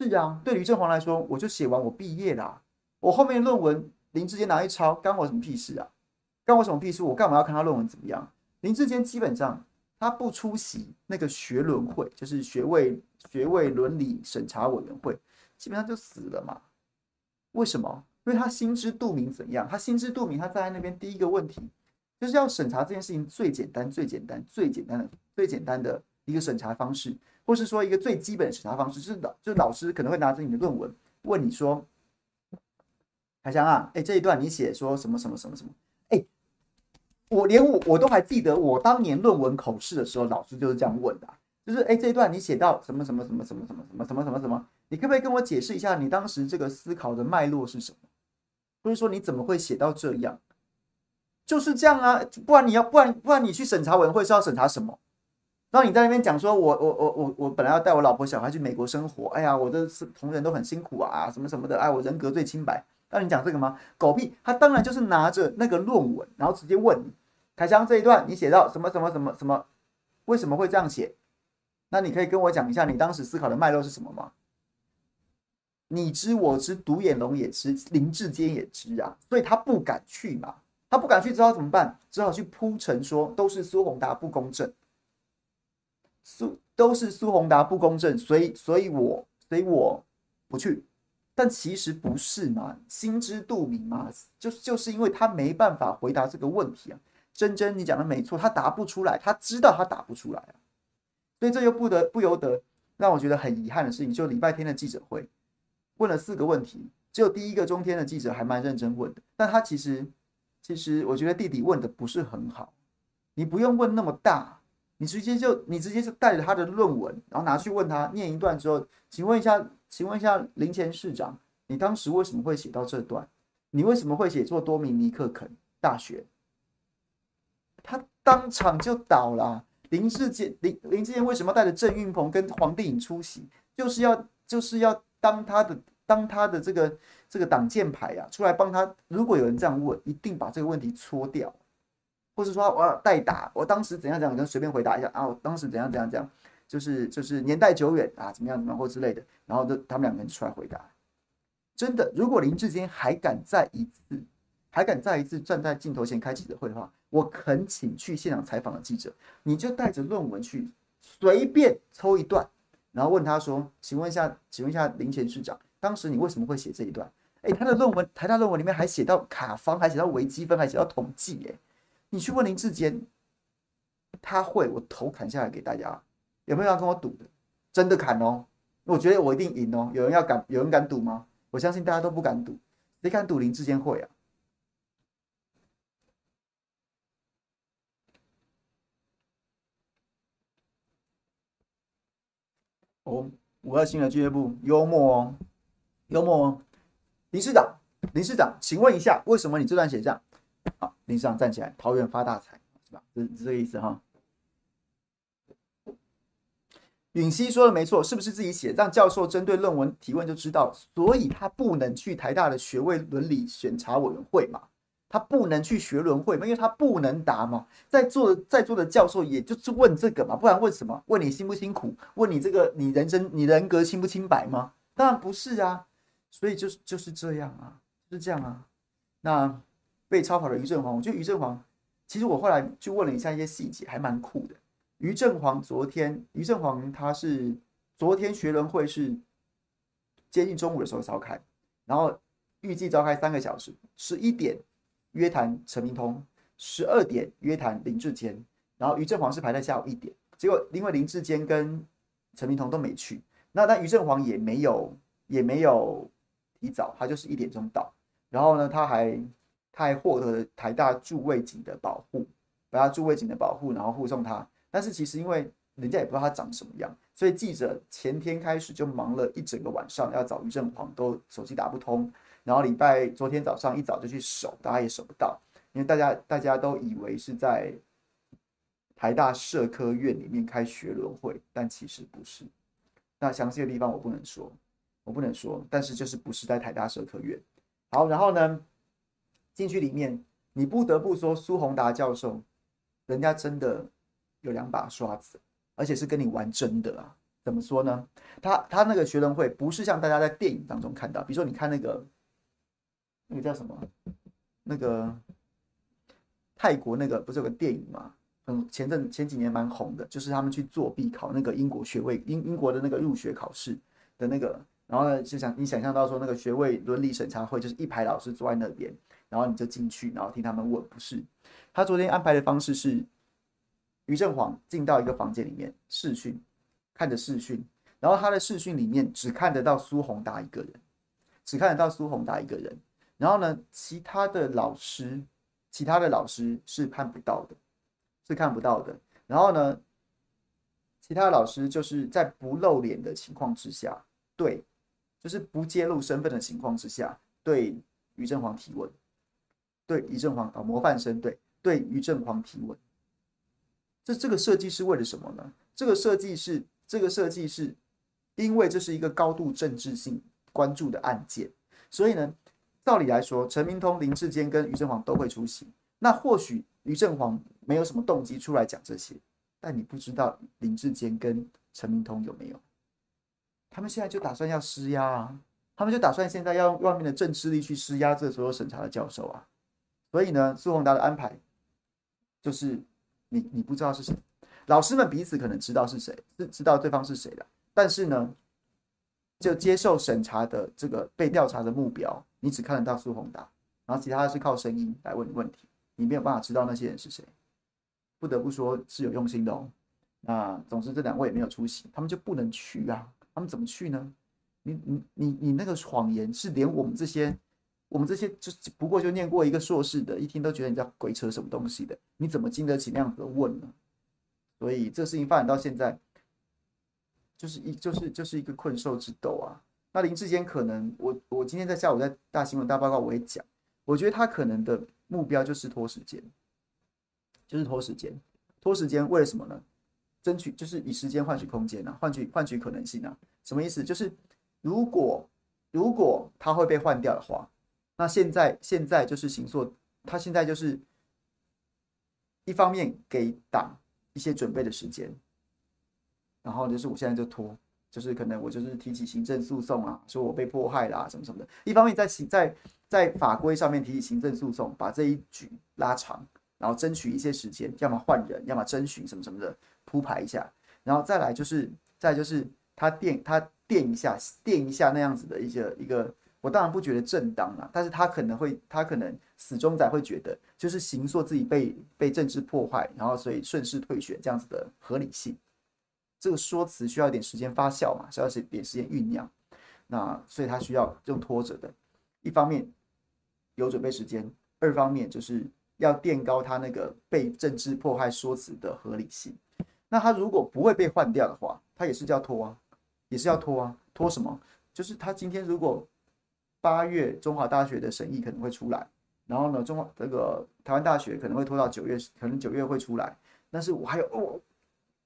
是啊，对于正煌来说，我就写完我毕业啦，我后面论文林志坚拿去抄，干我什么屁事啊？干我什么屁事？我干嘛要看他论文怎么样？林志坚基本上。他不出席那个学伦会，就是学位学位伦理审查委员会，基本上就死了嘛。为什么？因为他心知肚明怎样？他心知肚明，他在那边第一个问题就是要审查这件事情最简单、最简单、最简单的、最简单的一个审查方式，或是说一个最基本的审查方式，就是老就是老师可能会拿着你的论文问你说：“海翔啊，哎，这一段你写说什么什么什么什么？”我连我我都还记得，我当年论文口试的时候，老师就是这样问的，就是哎，这一段你写到什么什么什么什么什么什么什么什么什么，你可不可以跟我解释一下你当时这个思考的脉络是什么？不是说你怎么会写到这样？就是这样啊，不然你要不然不然你去审查委员会是要审查什么？然后你在那边讲说我，我我我我本来要带我老婆小孩去美国生活，哎呀，我的同仁都很辛苦啊，什么什么的，哎，我人格最清白。那你讲这个吗？狗屁！他当然就是拿着那个论文，然后直接问你，凯翔这一段你写到什么什么什么什么，为什么会这样写？那你可以跟我讲一下你当时思考的脉络是什么吗？你知我知，独眼龙也知，林志坚也知啊，所以他不敢去嘛，他不敢去，只好怎么办？只好去铺陈说都是苏宏达不公正。苏都是苏宏达不公正，所以所以我所以我不去，但其实不是嘛，心知肚明嘛，就就是因为他没办法回答这个问题啊。真真，你讲的没错，他答不出来，他知道他答不出来啊，所以这又不得不由得让我觉得很遗憾的事情，就礼拜天的记者会问了四个问题，只有第一个中天的记者还蛮认真问的，但他其实其实我觉得弟弟问的不是很好，你不用问那么大。你直接就你直接就带着他的论文，然后拿去问他，念一段之后，请问一下，请问一下林前市长，你当时为什么会写到这段？你为什么会写作多米尼克肯大学？他当场就倒了。林志坚林林志坚为什么带着郑运鹏跟黄帝颖出席？就是要就是要当他的当他的这个这个挡箭牌啊，出来帮他。如果有人这样问，一定把这个问题搓掉。或是说我要代打，我当时怎样怎样，跟随便回答一下啊，我当时怎样怎样怎样，就是就是年代久远啊，怎么样怎么样或之类的，然后就他们两个人出来回答。真的，如果林志坚还敢再一次，还敢再一次站在镜头前开记者会的话，我恳请去现场采访的记者，你就带着论文去，随便抽一段，然后问他说，请问一下，请问一下林前市长，当时你为什么会写这一段？诶，他的论文，台大论文里面还写到卡方，还写到微积分，还写到统计，诶。你去问林志坚，他会，我头砍下来给大家。有没有要跟我赌的？真的砍哦！我觉得我一定赢哦。有人要敢，有人敢赌吗？我相信大家都不敢赌。谁敢赌林志坚会啊？哦，五二新的俱乐部，幽默哦，幽默哦。林市长，林市长，请问一下，为什么你这段写这样？好，林市长站起来，桃园发大财，是吧？是这个意思哈。允熙说的没错，是不是自己写？让教授针对论文提问就知道，所以他不能去台大的学位伦理审查委员会嘛？他不能去学轮会嘛？因为他不能答嘛。在座的在座的教授也就是问这个嘛，不然问什么？问你辛不辛苦？问你这个你人生你人格清不清白吗？当然不是啊。所以就是就是这样啊，是这样啊。那。被超跑的于正煌，我觉得于正煌，其实我后来就问了一下一些细节，还蛮酷的。于正煌昨天，于正煌他是昨天学轮会是接近中午的时候召开，然后预计召开三个小时，十一点约谈陈明通，十二点约谈林志坚，然后于正煌是排在下午一点，结果因为林志坚跟陈明通都没去，那那于正煌也没有也没有提早，他就是一点钟到，然后呢他还。他还获得了台大驻卫警的保护，把他驻卫警的保护，然后护送他。但是其实因为人家也不知道他长什么样，所以记者前天开始就忙了一整个晚上，要找于正煌，都手机打不通。然后礼拜昨天早上一早就去守，大家也守不到，因为大家大家都以为是在台大社科院里面开学伦会，但其实不是。那详细的地方我不能说，我不能说，但是就是不是在台大社科院。好，然后呢？进去里面，你不得不说苏宏达教授，人家真的有两把刷子，而且是跟你玩真的啊！怎么说呢？他他那个学伦会不是像大家在电影当中看到，比如说你看那个那个叫什么，那个泰国那个不是有个电影吗？嗯，前阵前几年蛮红的，就是他们去作弊考那个英国学位英英国的那个入学考试的那个，然后呢就想你想象到说那个学位伦理审查会就是一排老师坐在那边。然后你就进去，然后听他们问，不是？他昨天安排的方式是，于正煌进到一个房间里面视讯，看着视讯，然后他的视讯里面只看得到苏宏达一个人，只看得到苏宏达一个人。然后呢，其他的老师，其他的老师是看不到的，是看不到的。然后呢，其他老师就是在不露脸的情况之下，对就是不揭露身份的情况之下，对于正煌提问，对于正煌啊模范生对对于正煌提问。这这个设计是为了什么呢？这个设计是这个设计是，因为这是一个高度政治性关注的案件，所以呢，照理来说，陈明通、林志坚跟于正煌都会出席。那或许于正煌没有什么动机出来讲这些，但你不知道林志坚跟陈明通有没有？他们现在就打算要施压啊！他们就打算现在要用外面的政治力去施压这所有审查的教授啊！所以呢，苏宏达的安排就是你你不知道是谁，老师们彼此可能知道是谁，是知道对方是谁的，但是呢，就接受审查的这个被调查的目标，你只看得到苏宏达，然后其他的是靠声音来问问题，你没有办法知道那些人是谁。不得不说是有用心的哦。那总之这两位也没有出席，他们就不能去啊。他们怎么去呢？你你你你那个谎言是连我们这些我们这些就不过就念过一个硕士的，一听都觉得你在鬼扯什么东西的，你怎么经得起那样子的问呢？所以这事情发展到现在，就是一就是就是一个困兽之斗啊。那林志坚可能，我我今天在下午在大新闻大报告我也讲，我觉得他可能的目标就是拖时间，就是拖时间，拖时间为了什么呢？争取就是以时间换取空间啊，换取换取可能性啊，什么意思？就是如果如果他会被换掉的话，那现在现在就是形塑，他现在就是一方面给党一些准备的时间，然后就是我现在就拖，就是可能我就是提起行政诉讼啊，说我被迫害啦、什么什么的，一方面在行在在法规上面提起行政诉讼，把这一局拉长，然后争取一些时间，要么换人，要么征询什么什么的。铺排一下，然后再来就是，再就是他垫他垫一下垫一下那样子的一个一个，我当然不觉得正当啊，但是他可能会他可能死忠仔会觉得，就是行说自己被被政治破坏，然后所以顺势退选这样子的合理性，这个说辞需要一点时间发酵嘛，需要一点时间酝酿，那所以他需要用拖着的，一方面有准备时间，二方面就是要垫高他那个被政治迫害说辞的合理性。那他如果不会被换掉的话，他也是叫拖啊，也是要拖啊，拖什么？就是他今天如果八月中华大学的审议可能会出来，然后呢，中华这个台湾大学可能会拖到九月，可能九月会出来。但是我还有哦，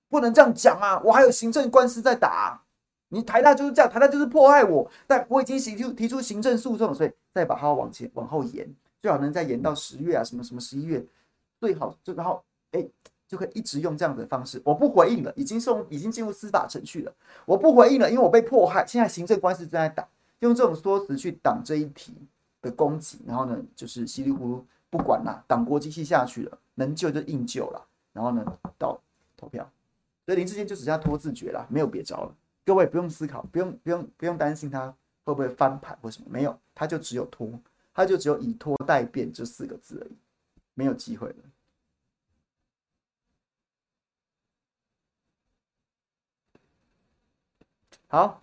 不能这样讲啊，我还有行政官司在打。你台大就是这样，台大就是迫害我，但我已经提出提出行政诉讼，所以再把它往前往后延，最好能再延到十月啊，什么什么十一月，最好就然后哎。就可以一直用这样的方式，我不回应了，已经送，已经进入司法程序了。我不回应了，因为我被迫害，现在行政官司正在打，用这种说辞去挡这一题的攻击，然后呢，就是稀里糊涂不管了，党国机器下去了，能救就硬救了，然后呢，到投票，所以林志坚就只剩下拖自决了，没有别招了。各位不用思考，不用不用不用担心他会不会翻盘或什么，没有，他就只有拖，他就只有以拖待变这四个字而已，没有机会了。好，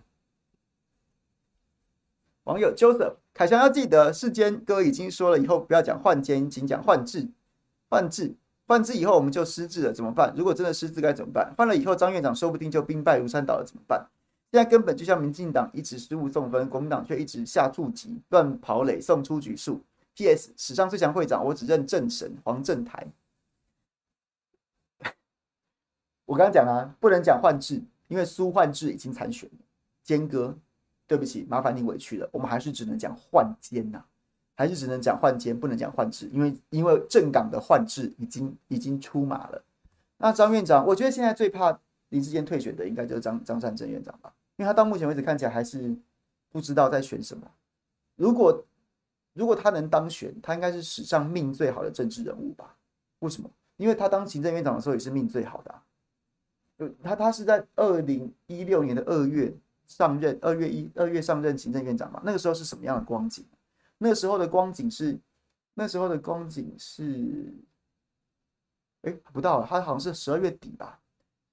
网友 Joseph 凯翔要记得，世间哥已经说了，以后不要讲换监，仅讲换制。换制，换制以后我们就失智了，怎么办？如果真的失智该怎么办？换了以后，张院长说不定就兵败如山倒了，怎么办？现在根本就像民进党一直失误送分，国民党却一直下注级乱跑垒送出局数。P.S. 史上最强会长，我只认正神黄正台。我刚刚讲啊，不能讲换制。因为苏焕智已经参选了，坚哥，对不起，麻烦你委屈了。我们还是只能讲换监呐，还是只能讲换监，不能讲换制。因为因为正港的换制已经已经出马了。那张院长，我觉得现在最怕林志坚退选的，应该就是张张善政院长吧，因为他到目前为止看起来还是不知道在选什么。如果如果他能当选，他应该是史上命最好的政治人物吧？为什么？因为他当行政院长的时候也是命最好的啊。他他是在二零一六年的二月上任，二月一二月上任行政院长嘛？那个时候是什么样的光景？那时候的光景是，那时候的光景是，哎，不到，他好像是十二月底吧？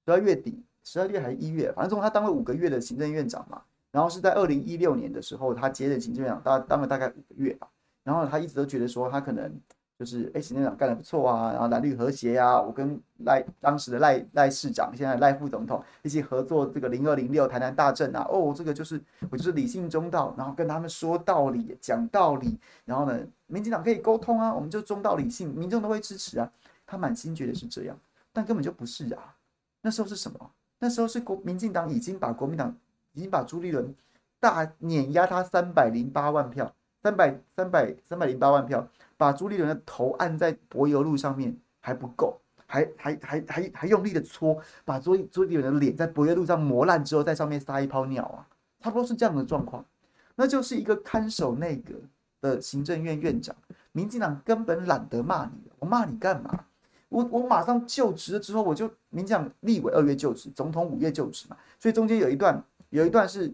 十二月底，十二月还是一月？反正总他当了五个月的行政院长嘛。然后是在二零一六年的时候，他接任行政院长，大当了大概五个月吧。然后他一直都觉得说，他可能就是哎，行政长干得不错啊，然后蓝绿和谐啊，我跟赖当时的赖赖市长，现在赖副总统一起合作这个零二零六台南大震啊，哦，这个就是我就是理性中道，然后跟他们说道理，讲道理，然后呢，民进党可以沟通啊，我们就中道理性，民众都会支持啊，他满心觉得是这样，但根本就不是啊，那时候是什么？那时候是国民进党已经把国民党已经把朱立伦大碾压他三百零八万票，三百三百三百零八万票。把朱立伦的头按在柏油路上面还不够，还还还还还用力的搓，把朱朱立伦的脸在柏油路上磨烂之后，在上面撒一泡尿啊，差不多是这样的状况。那就是一个看守内阁的行政院院长，民进党根本懒得骂你，我骂你干嘛？我我马上就职了之后，我就民进党立委二月就职，总统五月就职嘛，所以中间有一段有一段是。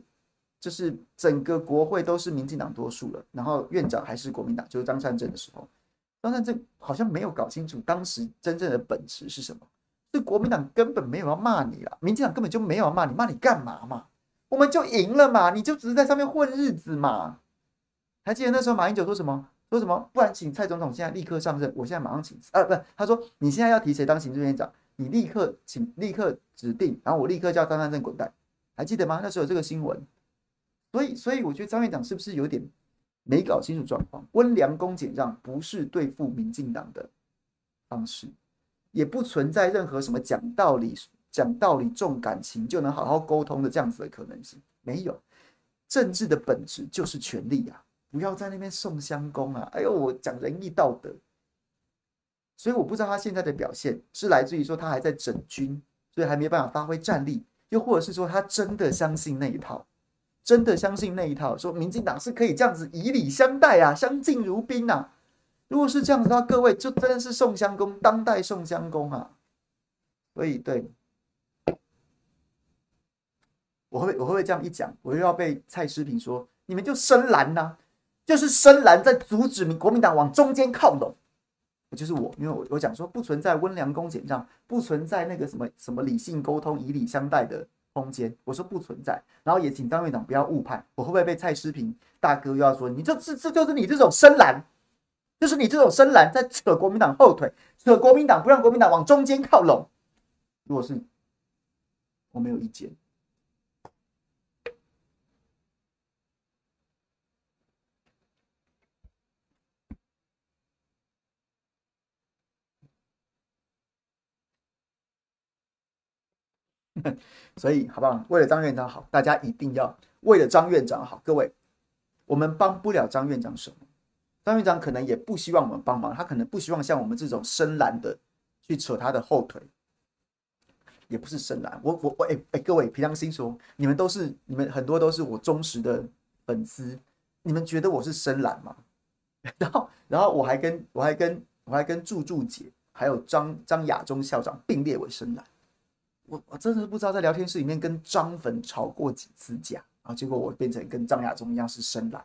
就是整个国会都是民进党多数了，然后院长还是国民党，就是张善政的时候，张善政好像没有搞清楚当时真正的本质是什么。是国民党根本没有要骂你了，民进党根本就没有要骂你，骂你干嘛嘛？我们就赢了嘛，你就只是在上面混日子嘛。还记得那时候马英九说什么？说什么？不然请蔡总统现在立刻上任，我现在马上请辞。啊，不，他说你现在要提谁当行政院长，你立刻请立刻指定，然后我立刻叫张善政滚蛋。还记得吗？那时候有这个新闻。所以，所以我觉得张院长是不是有点没搞清楚状况？温良恭俭让不是对付民进党的方式，也不存在任何什么讲道理、讲道理重感情就能好好沟通的这样子的可能性。没有，政治的本质就是权力啊！不要在那边送香公啊！哎呦，我讲仁义道德。所以我不知道他现在的表现是来自于说他还在整军，所以还没办法发挥战力，又或者是说他真的相信那一套。真的相信那一套，说民进党是可以这样子以礼相待啊，相敬如宾啊。如果是这样子的话，各位就真的是宋襄公，当代宋襄公啊。所以，对，我会我会不会这样一讲，我又要被蔡诗平说，你们就深蓝呐、就是深蓝在阻止民国民党往中间靠拢。就是我，因为我我讲说不存在温良恭俭让，不存在那个什么什么理性沟通、以礼相待的。空间，我说不存在，然后也请张院长不要误判，我会不会被蔡诗平大哥又要说，你这这这就是你这种深蓝，就是你这种深蓝在扯国民党后腿，扯国民党不让国民党往中间靠拢。如果是，我没有意见。所以，好不好？为了张院长好，大家一定要为了张院长好。各位，我们帮不了张院长什么，张院长可能也不希望我们帮忙，他可能不希望像我们这种深蓝的去扯他的后腿，也不是深蓝。我我我，哎哎，各位，凭良心说，你们都是你们很多都是我忠实的粉丝，你们觉得我是深蓝吗？然后，然后我还跟我还跟我还跟柱柱姐还有张张亚中校长并列为深蓝。我我真的是不知道在聊天室里面跟张粉吵过几次架，啊结果我变成跟张亚中一样是深蓝。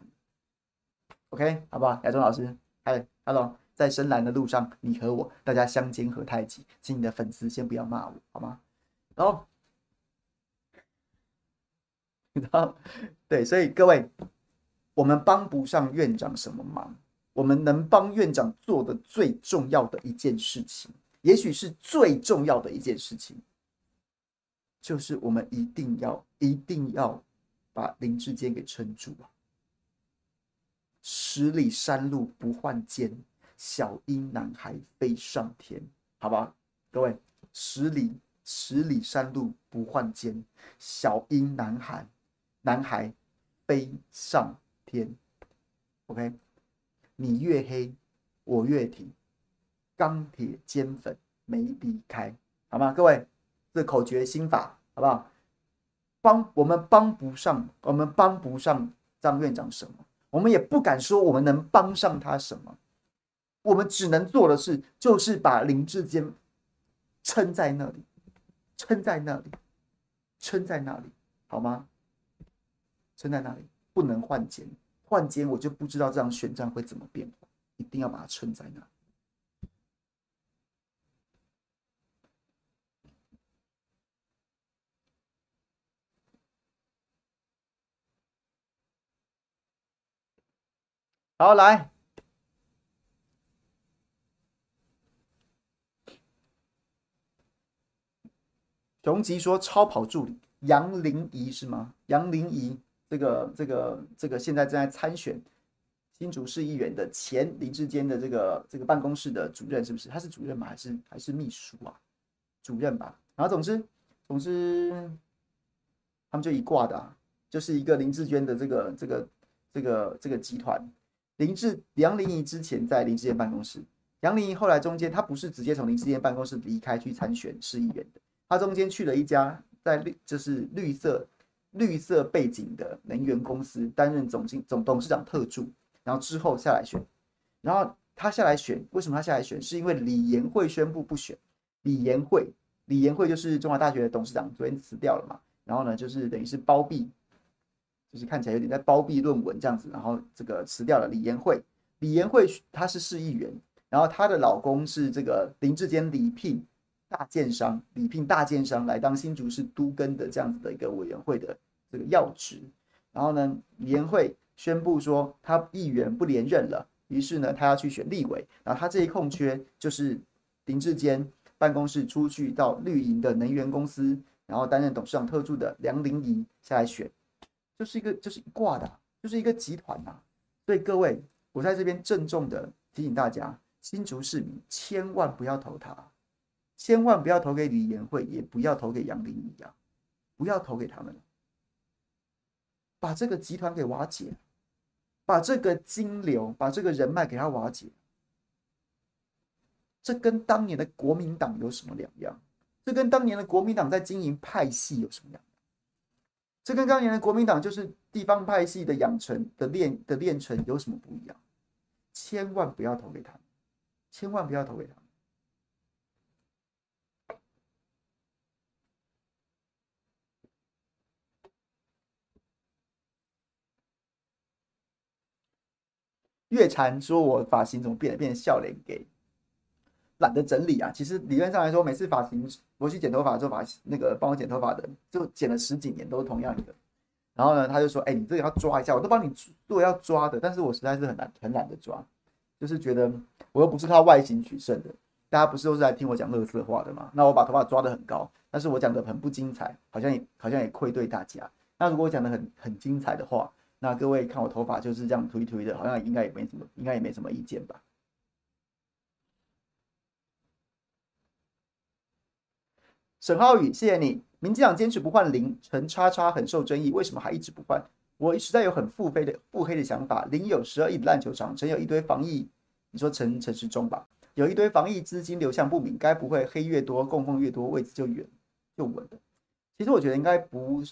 OK，好不好？亚中老师，嗨，Hello，在深蓝的路上，你和我大家相煎何太急，请你的粉丝先不要骂我，好吗？然后，然后，对，所以各位，我们帮不上院长什么忙，我们能帮院长做的最重要的一件事情，也许是最重要的一件事情。就是我们一定要一定要把林志坚给撑住啊！十里山路不换肩，小英男孩飞上天，好不好？各位，十里十里山路不换肩，小英男孩男孩飞上天。OK，你越黑，我越挺，钢铁肩粉没离开，好吗？各位。这口诀心法好不好？帮我们帮不上，我们帮不上张院长什么，我们也不敢说我们能帮上他什么。我们只能做的事就是把林志坚撑在那里，撑在那里，撑在那里，好吗？撑在那里，不能换肩，换肩我就不知道这场选战会怎么变化。一定要把它撑在那里。好，来，熊吉说超跑助理杨林怡是吗？杨林怡，这个这个这个现在正在参选新竹市议员的前林志坚的这个这个办公室的主任是不是？他是主任吗？还是还是秘书啊？主任吧。然后总之总之，他们就一挂的、啊，就是一个林志坚的这个这个这个这个集团。林志杨玲仪之前在林志坚办公室。杨玲仪后来中间，他不是直接从林志坚办公室离开去参选市议员的，他中间去了一家在绿就是绿色绿色背景的能源公司担任总经总董事长特助，然后之后下来选，然后他下来选，为什么他下来选？是因为李延慧宣布不选，李延慧李延慧就是中华大学的董事长，昨天辞掉了嘛，然后呢就是等于是包庇，就是看起来有点在包庇论文这样子，然后这个辞掉了李延慧，李延慧他是市议员。然后她的老公是这个林志坚礼聘大建商，礼聘大建商来当新竹市都更的这样子的一个委员会的这个要职。然后呢，李延慧宣布说他议员不连任了，于是呢，他要去选立委。然后他这一空缺就是林志坚办公室出去到绿营的能源公司，然后担任董事长特助的梁玲仪下来选，就是一个就是一挂的，就是一个集团呐、所以各位，我在这边郑重的提醒大家。新竹市民千万不要投他，千万不要投给李延慧，也不要投给杨玲仪啊！不要投给他们，把这个集团给瓦解，把这个金流、把这个人脉给他瓦解。这跟当年的国民党有什么两样？这跟当年的国民党在经营派系有什么两样？这跟当年的国民党就是地方派系的养成的练的练成有什么不一样？千万不要投给他。千万不要投给他。月禅说：“我发型怎么变了？变笑脸给，懒得整理啊。其实理论上来说，每次发型我去剪头发的时候，发那个帮我剪头发的，就剪了十几年都是同样的。然后呢，他就说：‘哎，你这个要抓一下。’我都帮你做要抓的，但是我实在是很难很懒得抓，就是觉得。”我又不是靠外形取胜的，大家不是都是来听我讲乐色话的吗？那我把头发抓得很高，但是我讲的很不精彩，好像也好像也愧对大家。那如果我讲的很很精彩的话，那各位看我头发就是这样推推的，好像应该也没什么，应该也没什么意见吧？沈浩宇，谢谢你。民进党坚持不换林陈叉叉很受争议，为什么还一直不换？我实在有很腹黑的腹黑的想法。林有十二亿的烂球场，陈有一堆防疫。你说陈陈时中吧，有一堆防疫资金流向不明，该不会黑越多供奉越多，位置就远就稳的？其实我觉得应该不，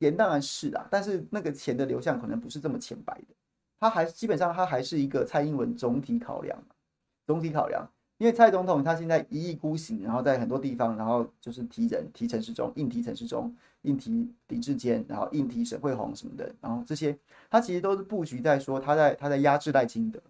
钱当然是啦，但是那个钱的流向可能不是这么浅白的，他还基本上他还是一个蔡英文总体考量，总体考量，因为蔡总统他现在一意孤行，然后在很多地方，然后就是提人提陈时中，硬提陈时中，硬提李志坚，然后硬提沈慧虹什么的，然后这些他其实都是布局在说他在他在压制赖清德。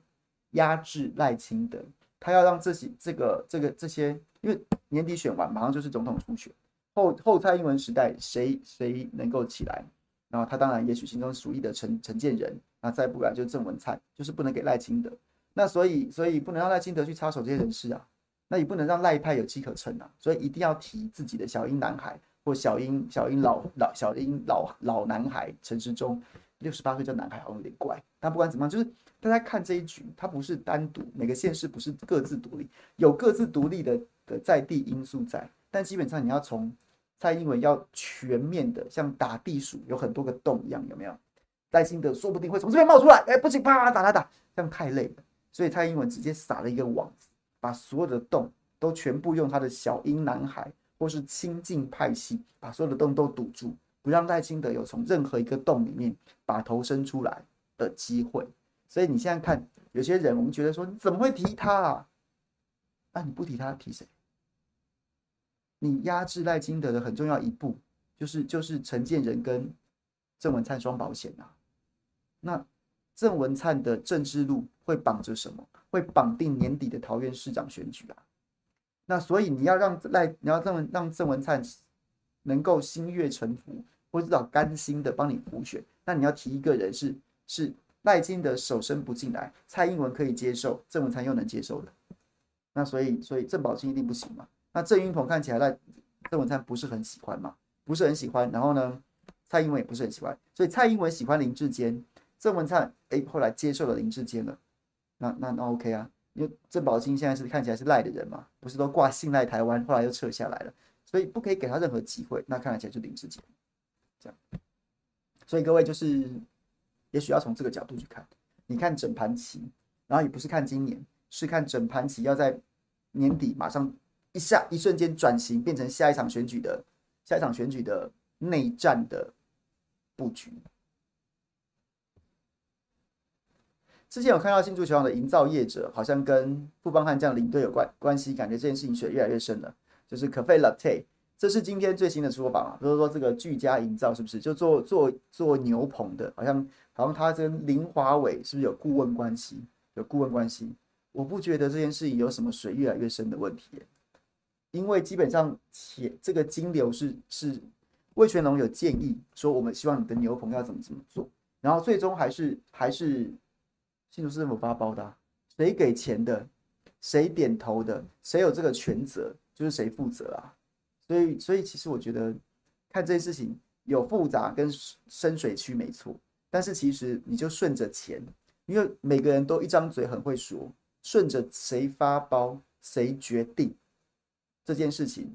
压制赖清德，他要让这些这个这个这些，因为年底选完马上就是总统初选，后后蔡英文时代谁谁能够起来？然后他当然也许心中属意的陈陈建仁，那再不然就郑文灿，就是不能给赖清德。那所以所以不能让赖清德去插手这些人事啊，那也不能让赖派有机可乘啊，所以一定要提自己的小英男孩或小英小英老老小英老老男孩陈时中，六十八岁叫男孩好像有点怪，但不管怎么样就是。大家看这一局，它不是单独每个县市不是各自独立，有各自独立的的在地因素在，但基本上你要从蔡英文要全面的像打地鼠，有很多个洞一样，有没有？赖清德说不定会从这边冒出来，哎，不行，啪啪打打打，这样太累了，所以蔡英文直接撒了一个网，把所有的洞都全部用他的小英男孩或是亲近派系，把所有的洞都堵住，不让赖清德有从任何一个洞里面把头伸出来的机会。所以你现在看，有些人我们觉得说，你怎么会提他啊？那、你不提他，提谁？你压制赖清德的很重要一步，就是就是陈建仁跟郑文灿双保险啊。那郑文灿的政治路会绑着什么？会绑定年底的桃园市长选举啊。那所以你要让赖，你要让让郑文灿能够心悦诚服，或者至少甘心的帮你补选，那你要提一个人是是。赖清德手伸不进来，蔡英文可以接受，郑文灿又能接受的，那所以所以郑宝清一定不行嘛？那郑云鹏看起来赖郑文灿不是很喜欢嘛，不是很喜欢。然后呢，蔡英文也不是很喜欢，所以蔡英文喜欢林志坚，郑文灿哎后来接受了林志坚了，那那那 OK 啊，因为郑宝清现在是看起来是赖的人嘛，不是都挂信赖台湾，后来又撤下来了，所以不可以给他任何机会。那看起来就林智坚这样，所以各位就是也许要从这个角度去看，你看整盘棋，然后也不是看今年，是看整盘棋要在年底马上。一下一瞬间转型变成下一场选举的下一场选举的内战的布局。之前有看到新竹球场的营造业者好像跟富邦悍将领队有关关系，感觉这件事情水越来越深了。就是可费 Latte，这是今天最新的说法嘛？就是说这个居家营造是不是就做做做牛棚的？好像好像他跟林华伟是不是有顾问关系？有顾问关系？我不觉得这件事情有什么水越来越深的问题。因为基本上，且这个金流是是魏全龙有建议说，我们希望你的牛棚要怎么怎么做，然后最终还是还是信徒是政府发包的啊，谁给钱的，谁点头的，谁有这个权责，就是谁负责啊。所以所以其实我觉得看这件事情有复杂跟深水区没错，但是其实你就顺着钱，因为每个人都一张嘴很会说，顺着谁发包谁决定。这件事情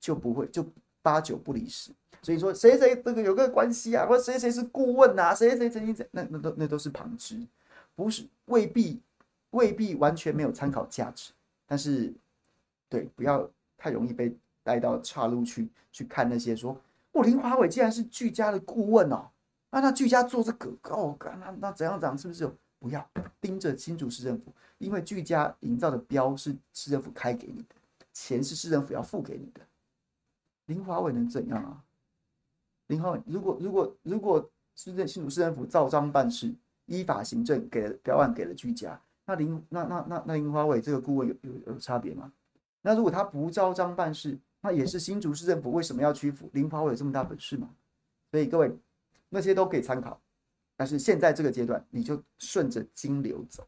就不会就八九不离十，所以说谁谁这个有个关系啊，或谁谁是顾问啊，谁谁曾经怎那那都那都是旁支，不是未必未必完全没有参考价值，但是对不要太容易被带到岔路去去看那些说，我林华伟竟然是居家的顾问哦，那那居家做这个哦，那那怎样怎样是不是有？不要盯着新竹市政府，因为居家营造的标是市政府开给你的。钱是市政府要付给你的，林华伟能怎样啊？林华伟如果如果如果市政新竹市政府照章办事，依法行政，给了标案给了居家，那林那那那那林华伟这个顾问有有有差别吗？那如果他不照章办事，那也是新竹市政府为什么要屈服？林华伟有这么大本事吗？所以各位那些都可以参考，但是现在这个阶段你就顺着金流走，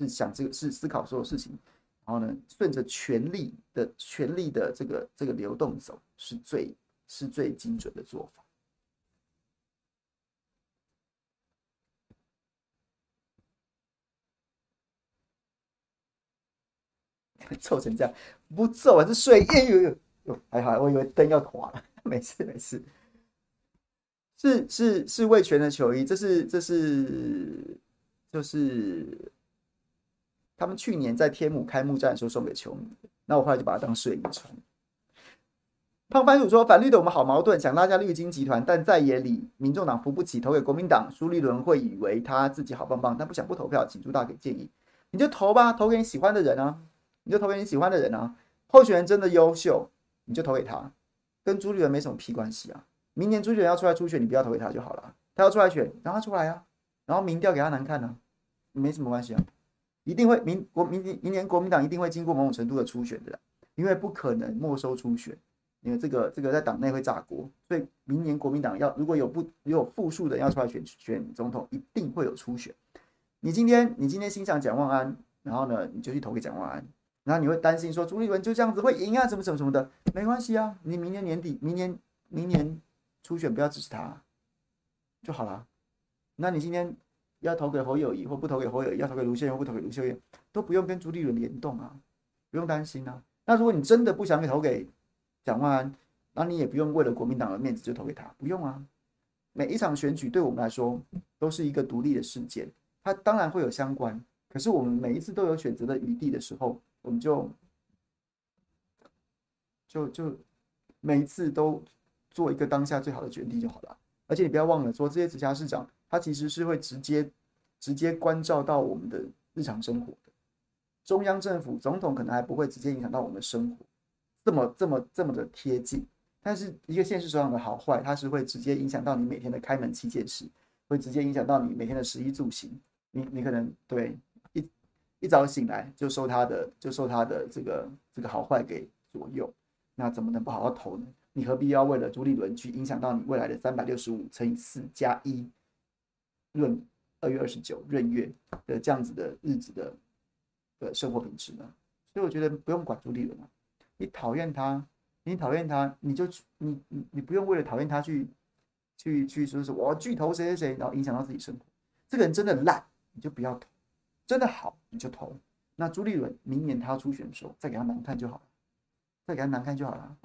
是想这个是思考所有事情。然后呢，顺着权力的权力的这个这个流动走，是最是最精准的做法。凑成这样，不凑啊，这水烟呦呦呦，还好，我以为灯要垮了，没事没事。是是是味全的球衣，这是这是就是。他们去年在天母开幕战的时候送给球迷，那我后来就把它当睡衣穿。胖番薯说：“反绿的我们好矛盾，想拉下绿金集团，但在野里民众党扶不起，投给国民党，苏立伦会以为他自己好棒棒，但不想不投票，请朱大给建议。你就投吧，投给你喜欢的人啊，你就投给你喜欢的人啊。候选人真的优秀，你就投给他，跟朱立伦没什么屁关系啊。明年朱立伦要出来初选，你不要投给他就好了。他要出来选，让他出来啊，然后民调给他难看呢、啊，没什么关系啊。”一定会明国明年明年国民党一定会经过某种程度的初选的，因为不可能没收初选，因为这个这个在党内会炸锅，所以明年国民党要如果有不有复数的要出来选选总统，一定会有初选。你今天你今天欣赏蒋万安，然后呢你就去投给蒋万安，然后你会担心说朱立伦就这样子会赢啊，什么什么什么的，没关系啊，你明年年底明年明年初选不要支持他就好了。那你今天。要投给侯友谊或不投给侯友宜，要投给卢秀燕或不投给卢秀燕，都不用跟朱立伦联动啊，不用担心啊。那如果你真的不想给投给蒋万安，那你也不用为了国民党的面子就投给他，不用啊。每一场选举对我们来说都是一个独立的事件，它当然会有相关，可是我们每一次都有选择的余地的时候，我们就就就每一次都做一个当下最好的决定就好了。而且你不要忘了说，这些直辖市长。他其实是会直接、直接关照到我们的日常生活的。中央政府总统可能还不会直接影响到我们的生活，这么、这么、这么的贴近。但是一个县市首长的好坏，它是会直接影响到你每天的开门七件事，会直接影响到你每天的食衣住行。你你可能对一早醒来就受他的，就受他的这个这个好坏给左右，那怎么能不好好投呢？你何必要为了朱立伦去影响到你未来的三百六十五乘以四加一？闰二月二十九闰月的这样子的日子的的生活品质呢？所以我觉得不用管朱立伦啊，你讨厌他，你讨厌他，你就你你你不用为了讨厌他去去去说是我要巨投谁谁谁，然后影响到自己生活。这个人真的烂，你就不要投；真的好，你就投。那朱立伦明年他要出选的时候，再给他难看就好了，再给他难看就好了。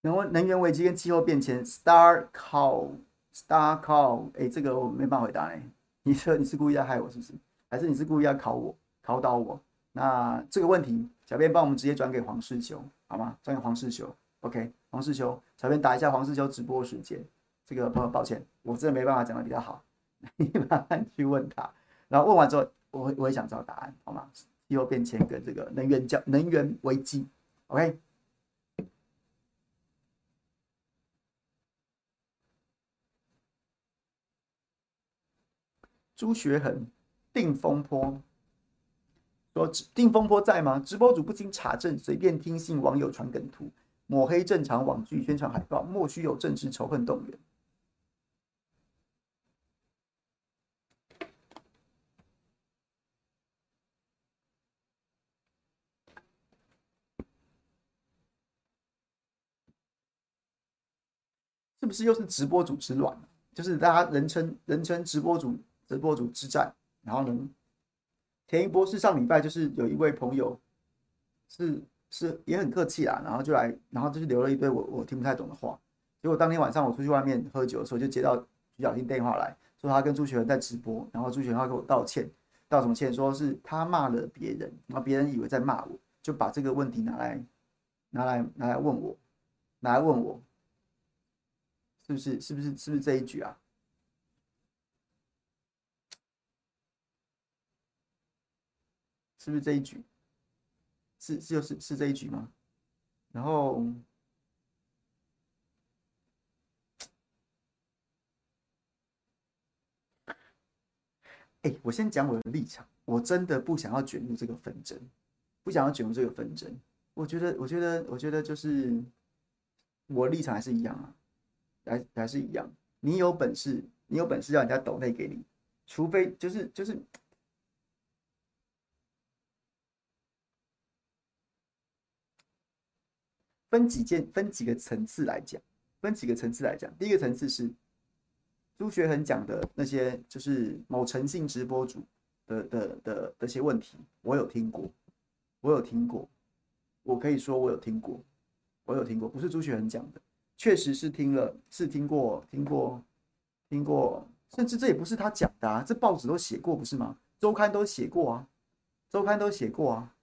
然后能源危机跟气候变迁，Star Star Call，哎，这个我没办法回答哎。你说你是故意要害我是不是？还是你是故意要考我、考倒我？那这个问题，小编帮我们直接转给黄世修，好吗？转给黄世修，OK，黄世修，小编打一下黄世修直播时间。这个朋友抱歉，我真的没办法讲的比较好，你慢慢去问他。然后问完之后，我会我会想知道答案，好吗？气候变迁跟这个能源交能源危机，OK。朱学恒，定风波说：“定风波在吗？直播主不经查证，随便听信网友传梗图，抹黑正常网剧宣传海报，莫须有政治仇恨动员。”是不是又是直播主之乱？就是大家人称人称直播主。直播主之战，然后呢，田一博是上礼拜就是有一位朋友是是也很客气啦，然后就来，然后就是留了一堆我我听不太懂的话。结果当天晚上我出去外面喝酒的时候，就接到徐小新电话来说他跟朱学恒在直播，然后朱学恒要给我道歉，道什么歉？说是他骂了别人，然后别人以为在骂我，就把这个问题拿来拿来拿来问我，拿来问我，是不是是不是是不是这一局啊？是不是这一局？是是就是是这一局吗？然后，哎，我先讲我的立场，我真的不想要卷入这个纷争，不想要卷入这个纷争。我觉得，我觉得，我觉得就是我立场还是一样啊，还还是一样。你有本事，你有本事让人家抖内给你，除非就是就是。分几件，分几个层次来讲，分几个层次来讲。第一个层次是朱学恒讲的那些，就是某诚信直播主的的的这些问题，我有听过，我有听过，我可以说我有听过，我有听过，不是朱学恒讲的，确实是听了，是听过，听过，听过，甚至这也不是他讲的啊，这报纸都写过，不是吗？周刊都写过啊，周刊都写过啊。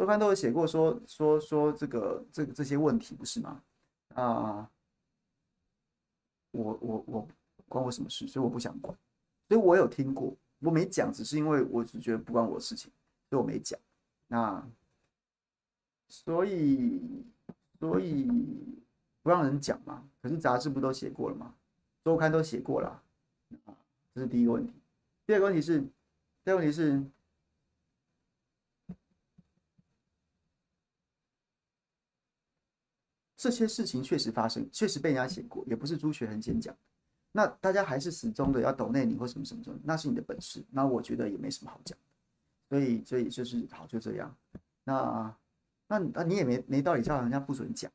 周刊都有写过说说说这个这个这些问题不是吗？啊，我我我关我什么事？所以我不想管。所以我有听过，我没讲，只是因为我只觉得不关我的事情，所以我没讲。那所以所以不让人讲嘛？可是杂志不都写过了吗？周刊都写过了啊。这是第一个问题。第二个问题是，第二个问题是。这些事情确实发生，确实被人家写过，也不是朱学恒先讲。那大家还是始终的要抖内你或什么什么什么，那是你的本事。那我觉得也没什么好讲。所以，所以就是好，就这样。那那那你也没没道理叫人家不准讲，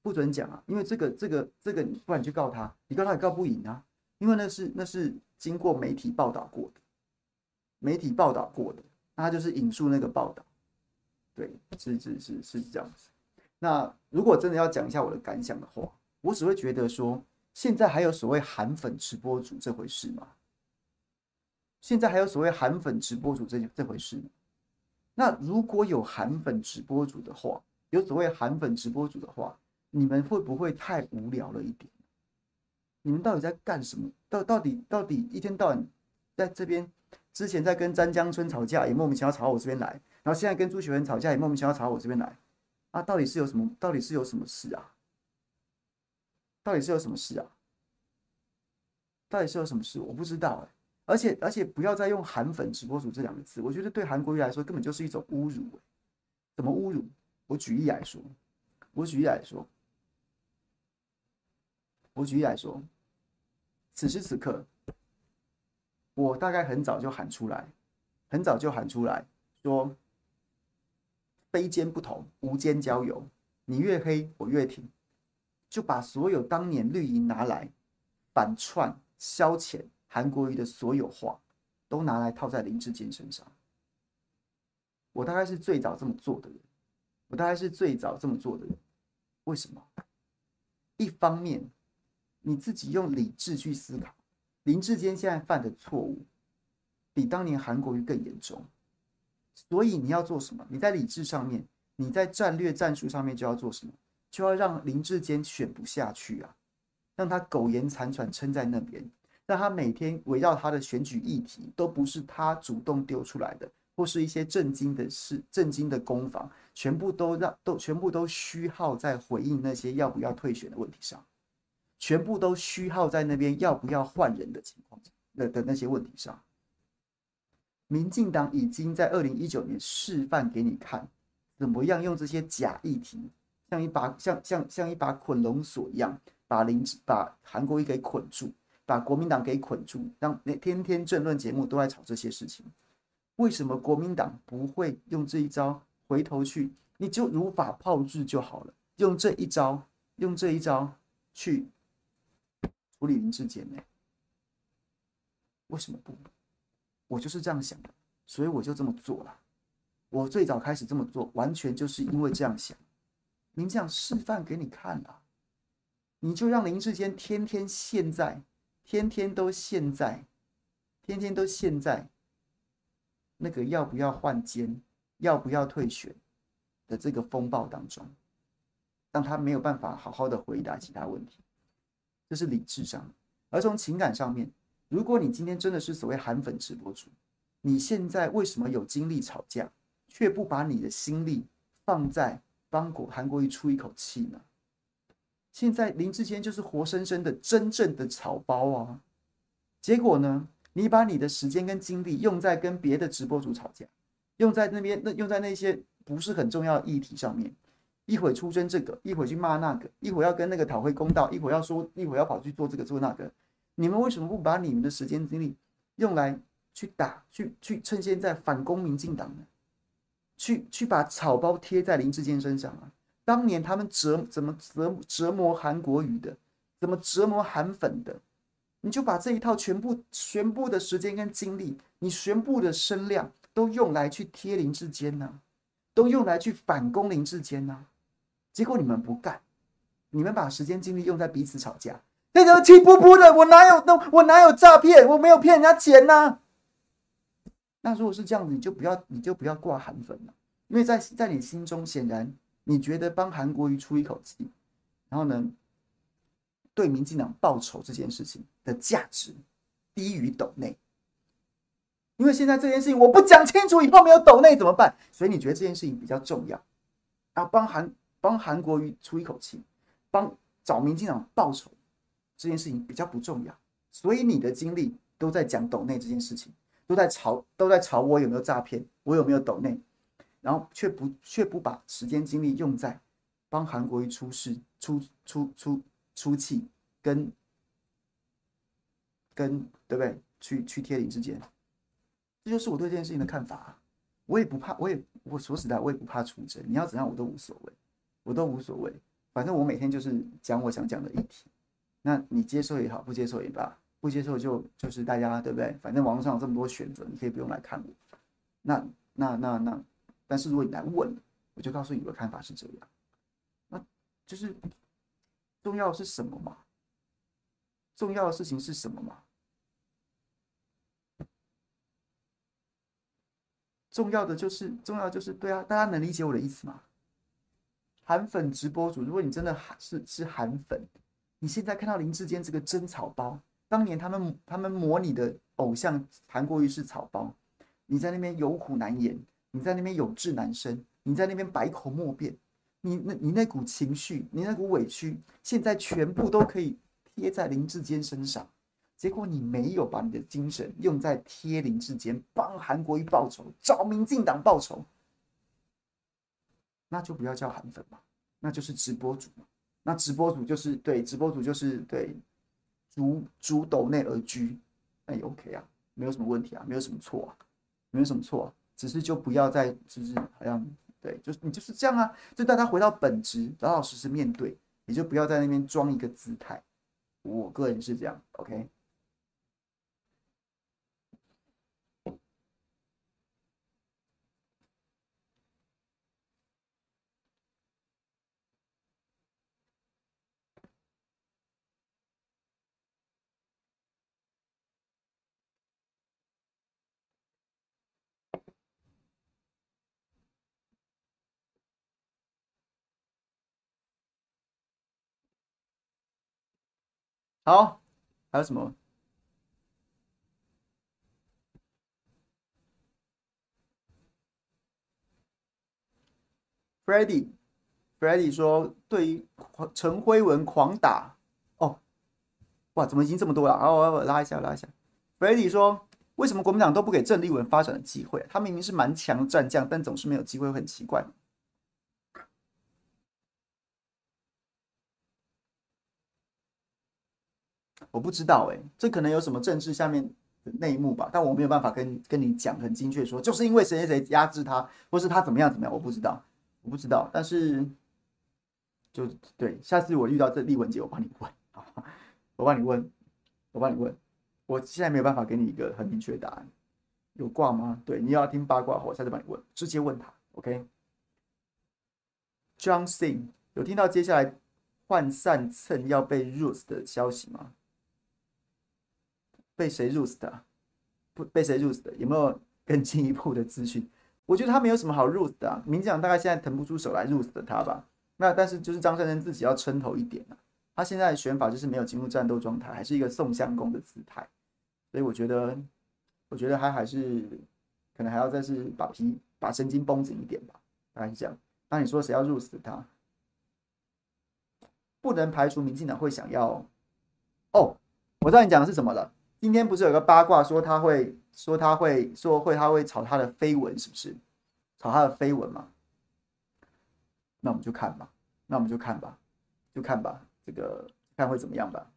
不准讲啊！因为这个这个这个，不然你去告他，你告他也告不赢啊。因为那是那是经过媒体报道过的，媒体报道过的，那他就是引述那个报道。对，是是是是这样子。那如果真的要讲一下我的感想的话，我只会觉得说，现在还有所谓韩粉直播主这回事吗？现在还有所谓韩粉直播主这这回事吗？那如果有韩粉直播主的话，有所谓韩粉直播主的话，你们会不会太无聊了一点？你们到底在干什么？到到底到底一天到晚在这边，之前在跟詹江村吵架，也莫名其妙吵到我这边来，然后现在跟朱学文吵架，也莫名其妙吵到我这边来。啊，到底是有什么？到底是有什么事啊？到底是有什么事啊？到底是有什么事？我不知道哎。而且而且，不要再用“韩粉直播主”这两个字，我觉得对韩国瑜来说根本就是一种侮辱。怎么侮辱？我举例来说，我举例来说，我举例来说，此时此刻，我大概很早就喊出来，很早就喊出来说，非奸不同，无间交友，你越黑我越挺，就把所有当年绿营拿来反串消遣韩国瑜的所有话，都拿来套在林志坚身上。我大概是最早这么做的人，我大概是最早这么做的人。为什么？一方面，你自己用理智去思考，林志坚现在犯的错误比当年韩国瑜更严重，所以你要做什么？你在理智上面，你在战略战术上面就要做什么？就要让林志坚选不下去啊，让他苟延残喘撑在那边，让他每天围绕他的选举议题都不是他主动丢出来的。或是一些震惊的事、震惊的攻防，全部都让都全部都虚耗在回应那些要不要退选的问题上，全部都虚耗在那边要不要换人的情况的的那些问题上。民进党已经在二零一九年示范给你看，怎么样用这些假议题，像一把像像像一把捆龙锁一样，把林把韩国瑜给捆住，把国民党给捆住，让那天天政论节目都在吵这些事情。为什么国民党不会用这一招回头去？你就如法炮制就好了。用这一招，用这一招去处理林志坚呢？为什么不？我就是这样想的，所以我就这么做了。我最早开始这么做，完全就是因为这样想。您这样示范给你看了，你就让林志坚天天现在，天天都现在，天天都现在。那个要不要换监，要不要退选的这个风暴当中，让他没有办法好好的回答其他问题，这是理智上。而从情感上面，如果你今天真的是所谓韩粉直播主，你现在为什么有精力吵架，却不把你的心力放在帮国韩国瑜出一口气呢？现在林志坚就是活生生的真正的草包啊，结果呢？你把你的时间跟精力用在跟别的直播主吵架，用在那边那用在那些不是很重要的议题上面，一会出征这个，一会去骂那个，一会要跟那个讨回公道，一会要说，一会要跑去做这个做那个。你们为什么不把你们的时间精力用来去打，去去趁现在反攻民进党呢？去去把草包贴在林志坚身上啊！当年他们折怎么折折磨韩国瑜的，怎么折磨韩粉的？你就把这一套全部全部的时间跟精力，你全部的声量都用来去贴林志坚呢，都用来去反攻林志坚呢。结果你们不干，你们把时间精力用在彼此吵架，那个气噗噗的，我哪有那我哪有诈骗？我没有骗人家钱呐。那如果是这样子，你就不要你就不要挂韩粉了，因为在在你心中，显然你觉得帮韩国瑜出一口气，然后呢，对民进党报仇这件事情的价值低于斗内，因为现在这件事情我不讲清楚，以后没有斗内怎么办？所以你觉得这件事情比较重要，然后帮韩帮韩国瑜出一口气，帮找民进党报仇这件事情比较不重要，所以你的精力都在讲斗内这件事情，都在吵都在吵我有没有诈骗，我有没有斗内，然后却不却不把时间精力用在帮韩国瑜出事出出出出气跟。跟对不对？去去贴脸之间，这就是我对这件事情的看法。我也不怕，我也我说实在，我也不怕出征。你要怎样我都无所谓，我都无所谓。反正我每天就是讲我想讲的议题。那你接受也好，不接受也罢，不接受就就是大家对不对？反正网络上有这么多选择，你可以不用来看我。那那那那，但是如果你来问，我就告诉你我的看法是这样。那就是重要的是什么嘛？重要的事情是什么嘛？重要的就是重要就是对啊，大家能理解我的意思吗？韩粉直播主，如果你真的是是韩粉，你现在看到林志坚这个真草包，当年他们他们模拟的偶像韩国瑜是草包，你在那边有苦难言，你在那边有志难伸，你在那边百口莫辩，你那你那股情绪，你那股委屈，现在全部都可以贴在林志坚身上。结果你没有把你的精神用在贴林志坚，帮韩国瑜报仇，找民进党报仇，那就不要叫韩粉嘛，那就是直播主嘛。那直播组就是对，直播组就是对，逐逐斗内而居，那也 OK 啊，没有什么问题啊，没有什么错啊，没有什么错啊，只是就不要再就是好像对，就是你就是这样啊，就带他回到本职，老老实实面对，你就不要在那边装一个姿态。我个人是这样，OK。好，还有什么？Freddy，Freddy 说，对于陈辉文狂打哦，哇，怎么已经这么多了？好，我我拉一下，拉一下。Freddy 说，为什么国民党都不给郑立文发展的机会？他明明是蛮强的战将，但总是没有机会，很奇怪。我不知道哎、这可能有什么政治下面的内幕吧，但我没有办法跟跟你讲很精确说，就是因为谁谁谁压制他，或是他怎么样怎么样，我不知道，我不知道。但是就对，下次我遇到这丽文姐，我帮你问，我帮你问，我帮你问，我现在没有办法给你一个很明确的答案。有挂吗？对，你要听八卦，我下次帮你问，直接问他。OK。John Sing 有听到接下来换散蹭要被 Rose 的消息吗？被谁 roast 的？不被谁 roast 的？有没有更进一步的资讯？我觉得他没有什么好 roast 的啊。民进党大概现在腾不出手来 roast 他吧。那但是就是张善政自己要撑头一点啊。他现在的选法就是没有进入战斗状态，还是一个宋相公的姿态。所以我觉得，我觉得他还是可能还要再是把皮把神经绷紧一点吧。大概是这样。那你说谁要 roast 他？不能排除民进党会想要。哦，我知道你讲的是什么了。今天不是有个八卦说他会说他会说会他会炒他的绯闻，是不是？炒他的绯闻嘛？那我们就看吧，那我们就看吧，就看吧，这个看会怎么样吧。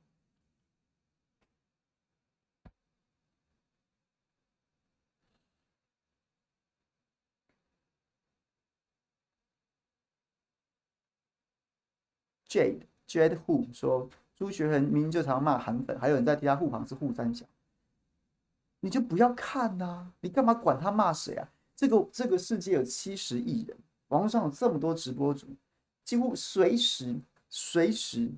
Jade Jade Who 说。朱学恒明明就常骂韩粉，还有人在替他护航是护三小，你就不要看呐、你干嘛管他骂谁啊？这个这个世界有七十亿人，网络上有这么多直播主，几乎随时随时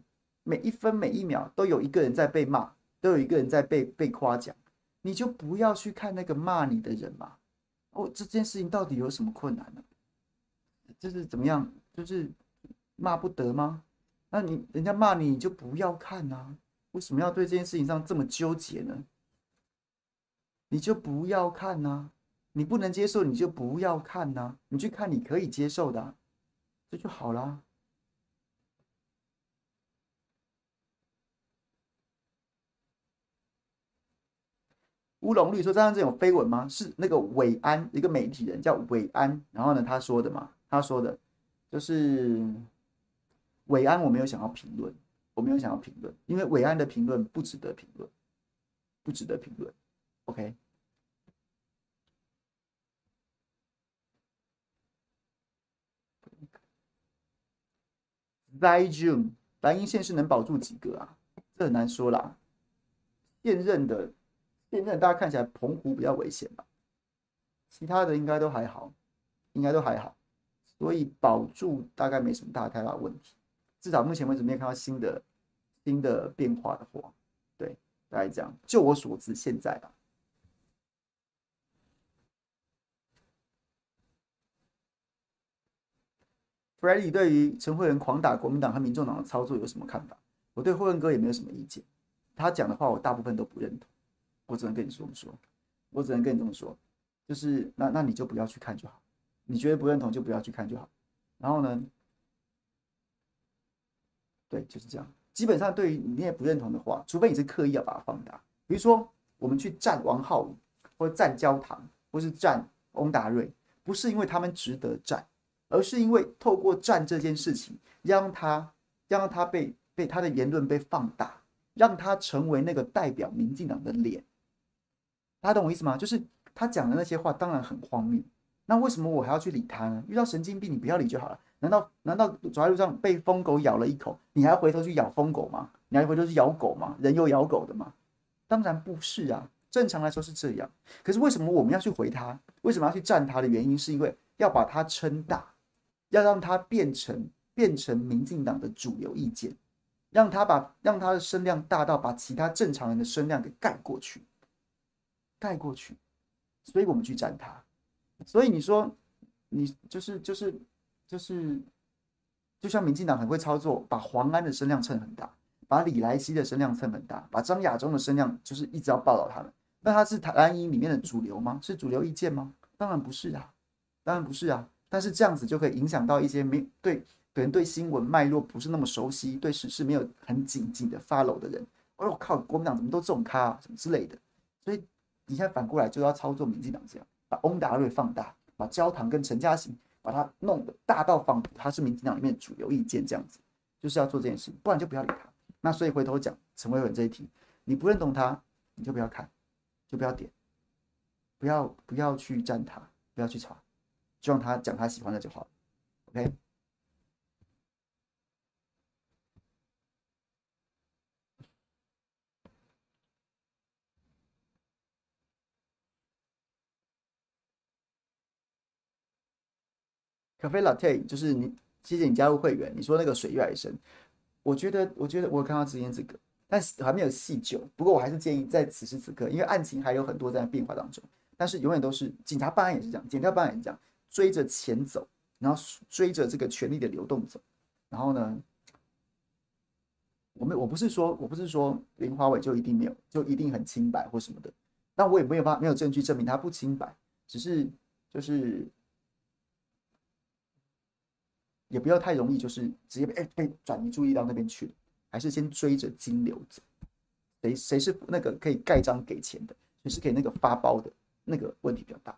每一分每一秒都有一个人在被骂，都有一个人在被被夸奖，你就不要去看那个骂你的人嘛。哦，这件事情到底有什么困难呢？就是怎么样？就是骂不得吗？那你人家骂你，你就不要看呐、啊？为什么要对这件事情上这么纠结呢？你就不要看呐、你不能接受，你就不要看呐、你去看你可以接受的、这就好啦。乌龙绿说：“这样这有绯闻吗？是那个伟安一个媒体人叫伟安，然后呢他说的嘛？他说的，就是。”伟安，我没有想要评论，我没有想要评论，因为伟安的评论不值得评论，不值得评论。OK。在 June，蓝营县是能保住几个啊？这很难说啦。现任的，现任大家看起来澎湖比较危险吧，其他的应该都还好，应该都还好，所以保住大概没什么大太大问题。至少目前为止没有看到新的新的变化的话，对，大概这样。就我所知，现在吧。Freddy 对于陈慧文狂打国民党和民众党的操作有什么看法？我对慧文哥也没有什么意见，他讲的话我大部分都不认同，我只能跟你说说，我只能跟你这么说，就是那那你就不要去看就好，你觉得不认同就不要去看就好。然后呢？对，就是这样。基本上，对于你也不认同的话，除非你是刻意要把它放大。比如说，我们去战王浩宇，或者战焦糖，或是战翁达瑞，不是因为他们值得战，而是因为透过战这件事情，让他让他被被他的言论被放大，让他成为那个代表民进党的脸。大家懂我意思吗？就是他讲的那些话当然很荒谬，那为什么我还要去理他呢？遇到神经病你不要理就好了。难道难道走在路上被疯狗咬了一口，你还要回头去咬疯狗吗？你还回头去咬狗吗？人有咬狗的吗？当然不是啊。正常来说是这样，可是为什么我们要去回他？为什么要去站他的原因，是因为要把他撑大，要让他变成变成民进党的主流意见，让他把让他的声量大到把其他正常人的声量给盖过去。盖过去，所以我们去站他。所以你说，你就是就是就是，就像民进党很会操作，把黄安的声量蹭很大，把李来希的声量蹭很大，把张亚中的声量就是一直要报道他们。那他是台湾营里面的主流吗？是主流意见吗？当然不是啊，当然不是啊。但是这样子就可以影响到一些没对可能对新闻脉络不是那么熟悉，对时事没有很紧紧的 follow 的人。哦，我靠，国民党怎么都这种咖啊，什么之类的，所以。你现在反过来就要操作民进党这样，把翁达瑞放大，把焦糖跟陈嘉行把它弄得大到仿佛他是民进党里面主流意见这样子，就是要做这件事，不然就不要理他。那所以回头讲陈慧文这一题，你不认同他，你就不要看，就不要点，不要不要去赞他，不要去查，就让他讲他喜欢的就好，OK。咖啡 latte 就是你，谢谢你加入会员。你说那个水越来越深，我觉得，我觉得我有看到之前这个，但是还没有细究。不过我还是建议在此时此刻，因为案情还有很多在变化当中，但是永远都是警察办案也是这样，检调办案也是这样，追着钱走，然后追着这个权力的流动走。然后呢，我们我不是说我不是说林华伟就一定没有，就一定很清白或什么的，但我也没有办法没有证据证明他不清白，只是就是。也不要太容易，就是直接被哎被转移注意到那边去了，还是先追着金流走。谁谁是那个可以盖章给钱的，谁是可以那个发包的，那个问题比较大。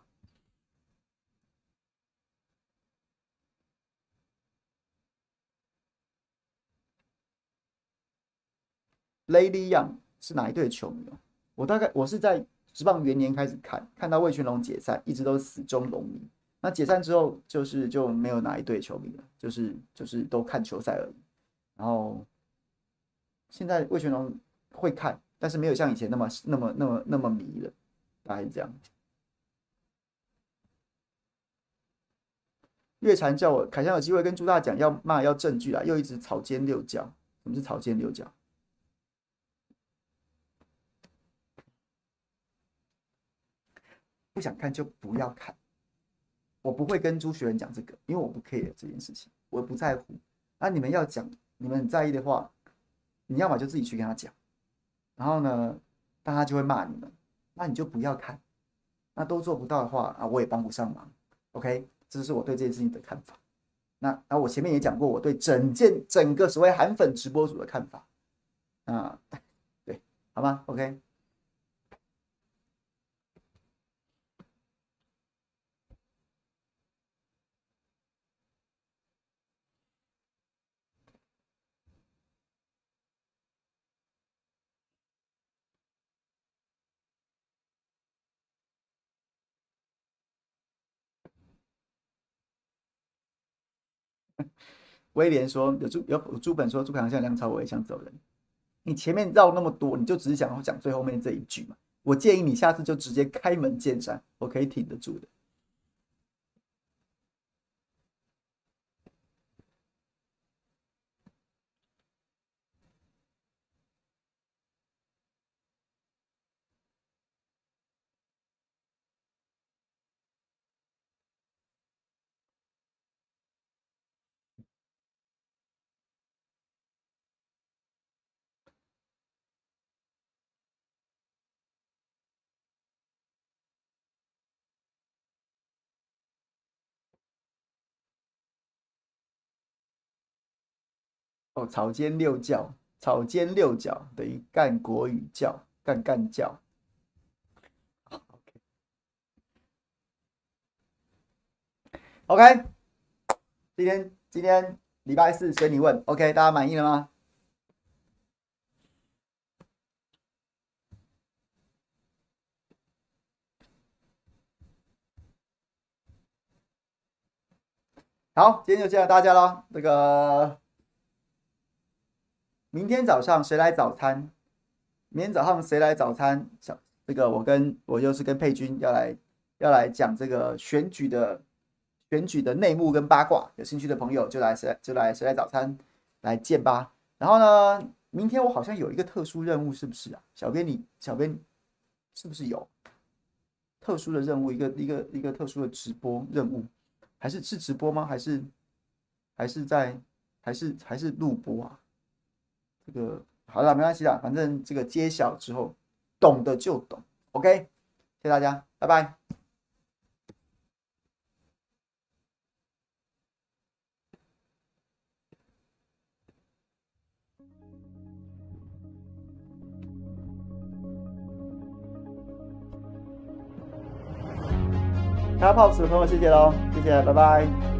Lady Young 是哪一队的球迷？我大概我是在职棒元年开始看，看到魏全龙解散，一直都是死忠龙迷。那解散之后，就是就没有哪一队球迷了，就是就是都看球赛而已。然后现在魏全龙会看，但是没有像以前那么那么那么那么迷了，大概是这样。月禅叫我凯翔有机会跟朱大讲要骂要证据啊，又一直草菅六角。什么是草菅六角？不想看就不要看。我不会跟朱学仁讲这个，因为我不 care 这件事情，我不在乎。那你们要讲，你们很在意的话，你要么就自己去跟他讲，然后呢，大家就会骂你们，那你就不要看。那都做不到的话啊，我也帮不上忙。OK，这是我对这件事情的看法。那那我前面也讲过，我对整件整个所谓韩粉直播组的看法。啊，对，好吗？OK。威廉说：“有朱有朱本说朱凯航像梁朝伟想走人，你前面绕那么多，你就只是想讲最后面这一句嘛？我建议你下次就直接开门见山，我可以挺得住的。”哦，草菅六教，草菅六脚等于干国语教，干干教。OK，今天今天礼拜四随你问，OK，大家满意了吗？好，今天就谢谢大家了。这个明天早上谁来早餐？明天早上谁来早餐？小这个我跟我就是跟佩君要来要来讲这个选举的。选举的内幕跟八卦，有兴趣的朋友就来谁就来谁来早餐来见吧。然后呢，明天我好像有一个特殊任务，是不是啊？小编你小编是不是有特殊的任务？一个一个一个特殊的直播任务，还是是直播吗？还是还是在还是还是录播啊？这个好了，没关系啦，反正这个揭晓之后，懂的就懂。OK，谢谢大家，拜拜。开 pop 的朋友，谢谢喽，谢谢，拜拜。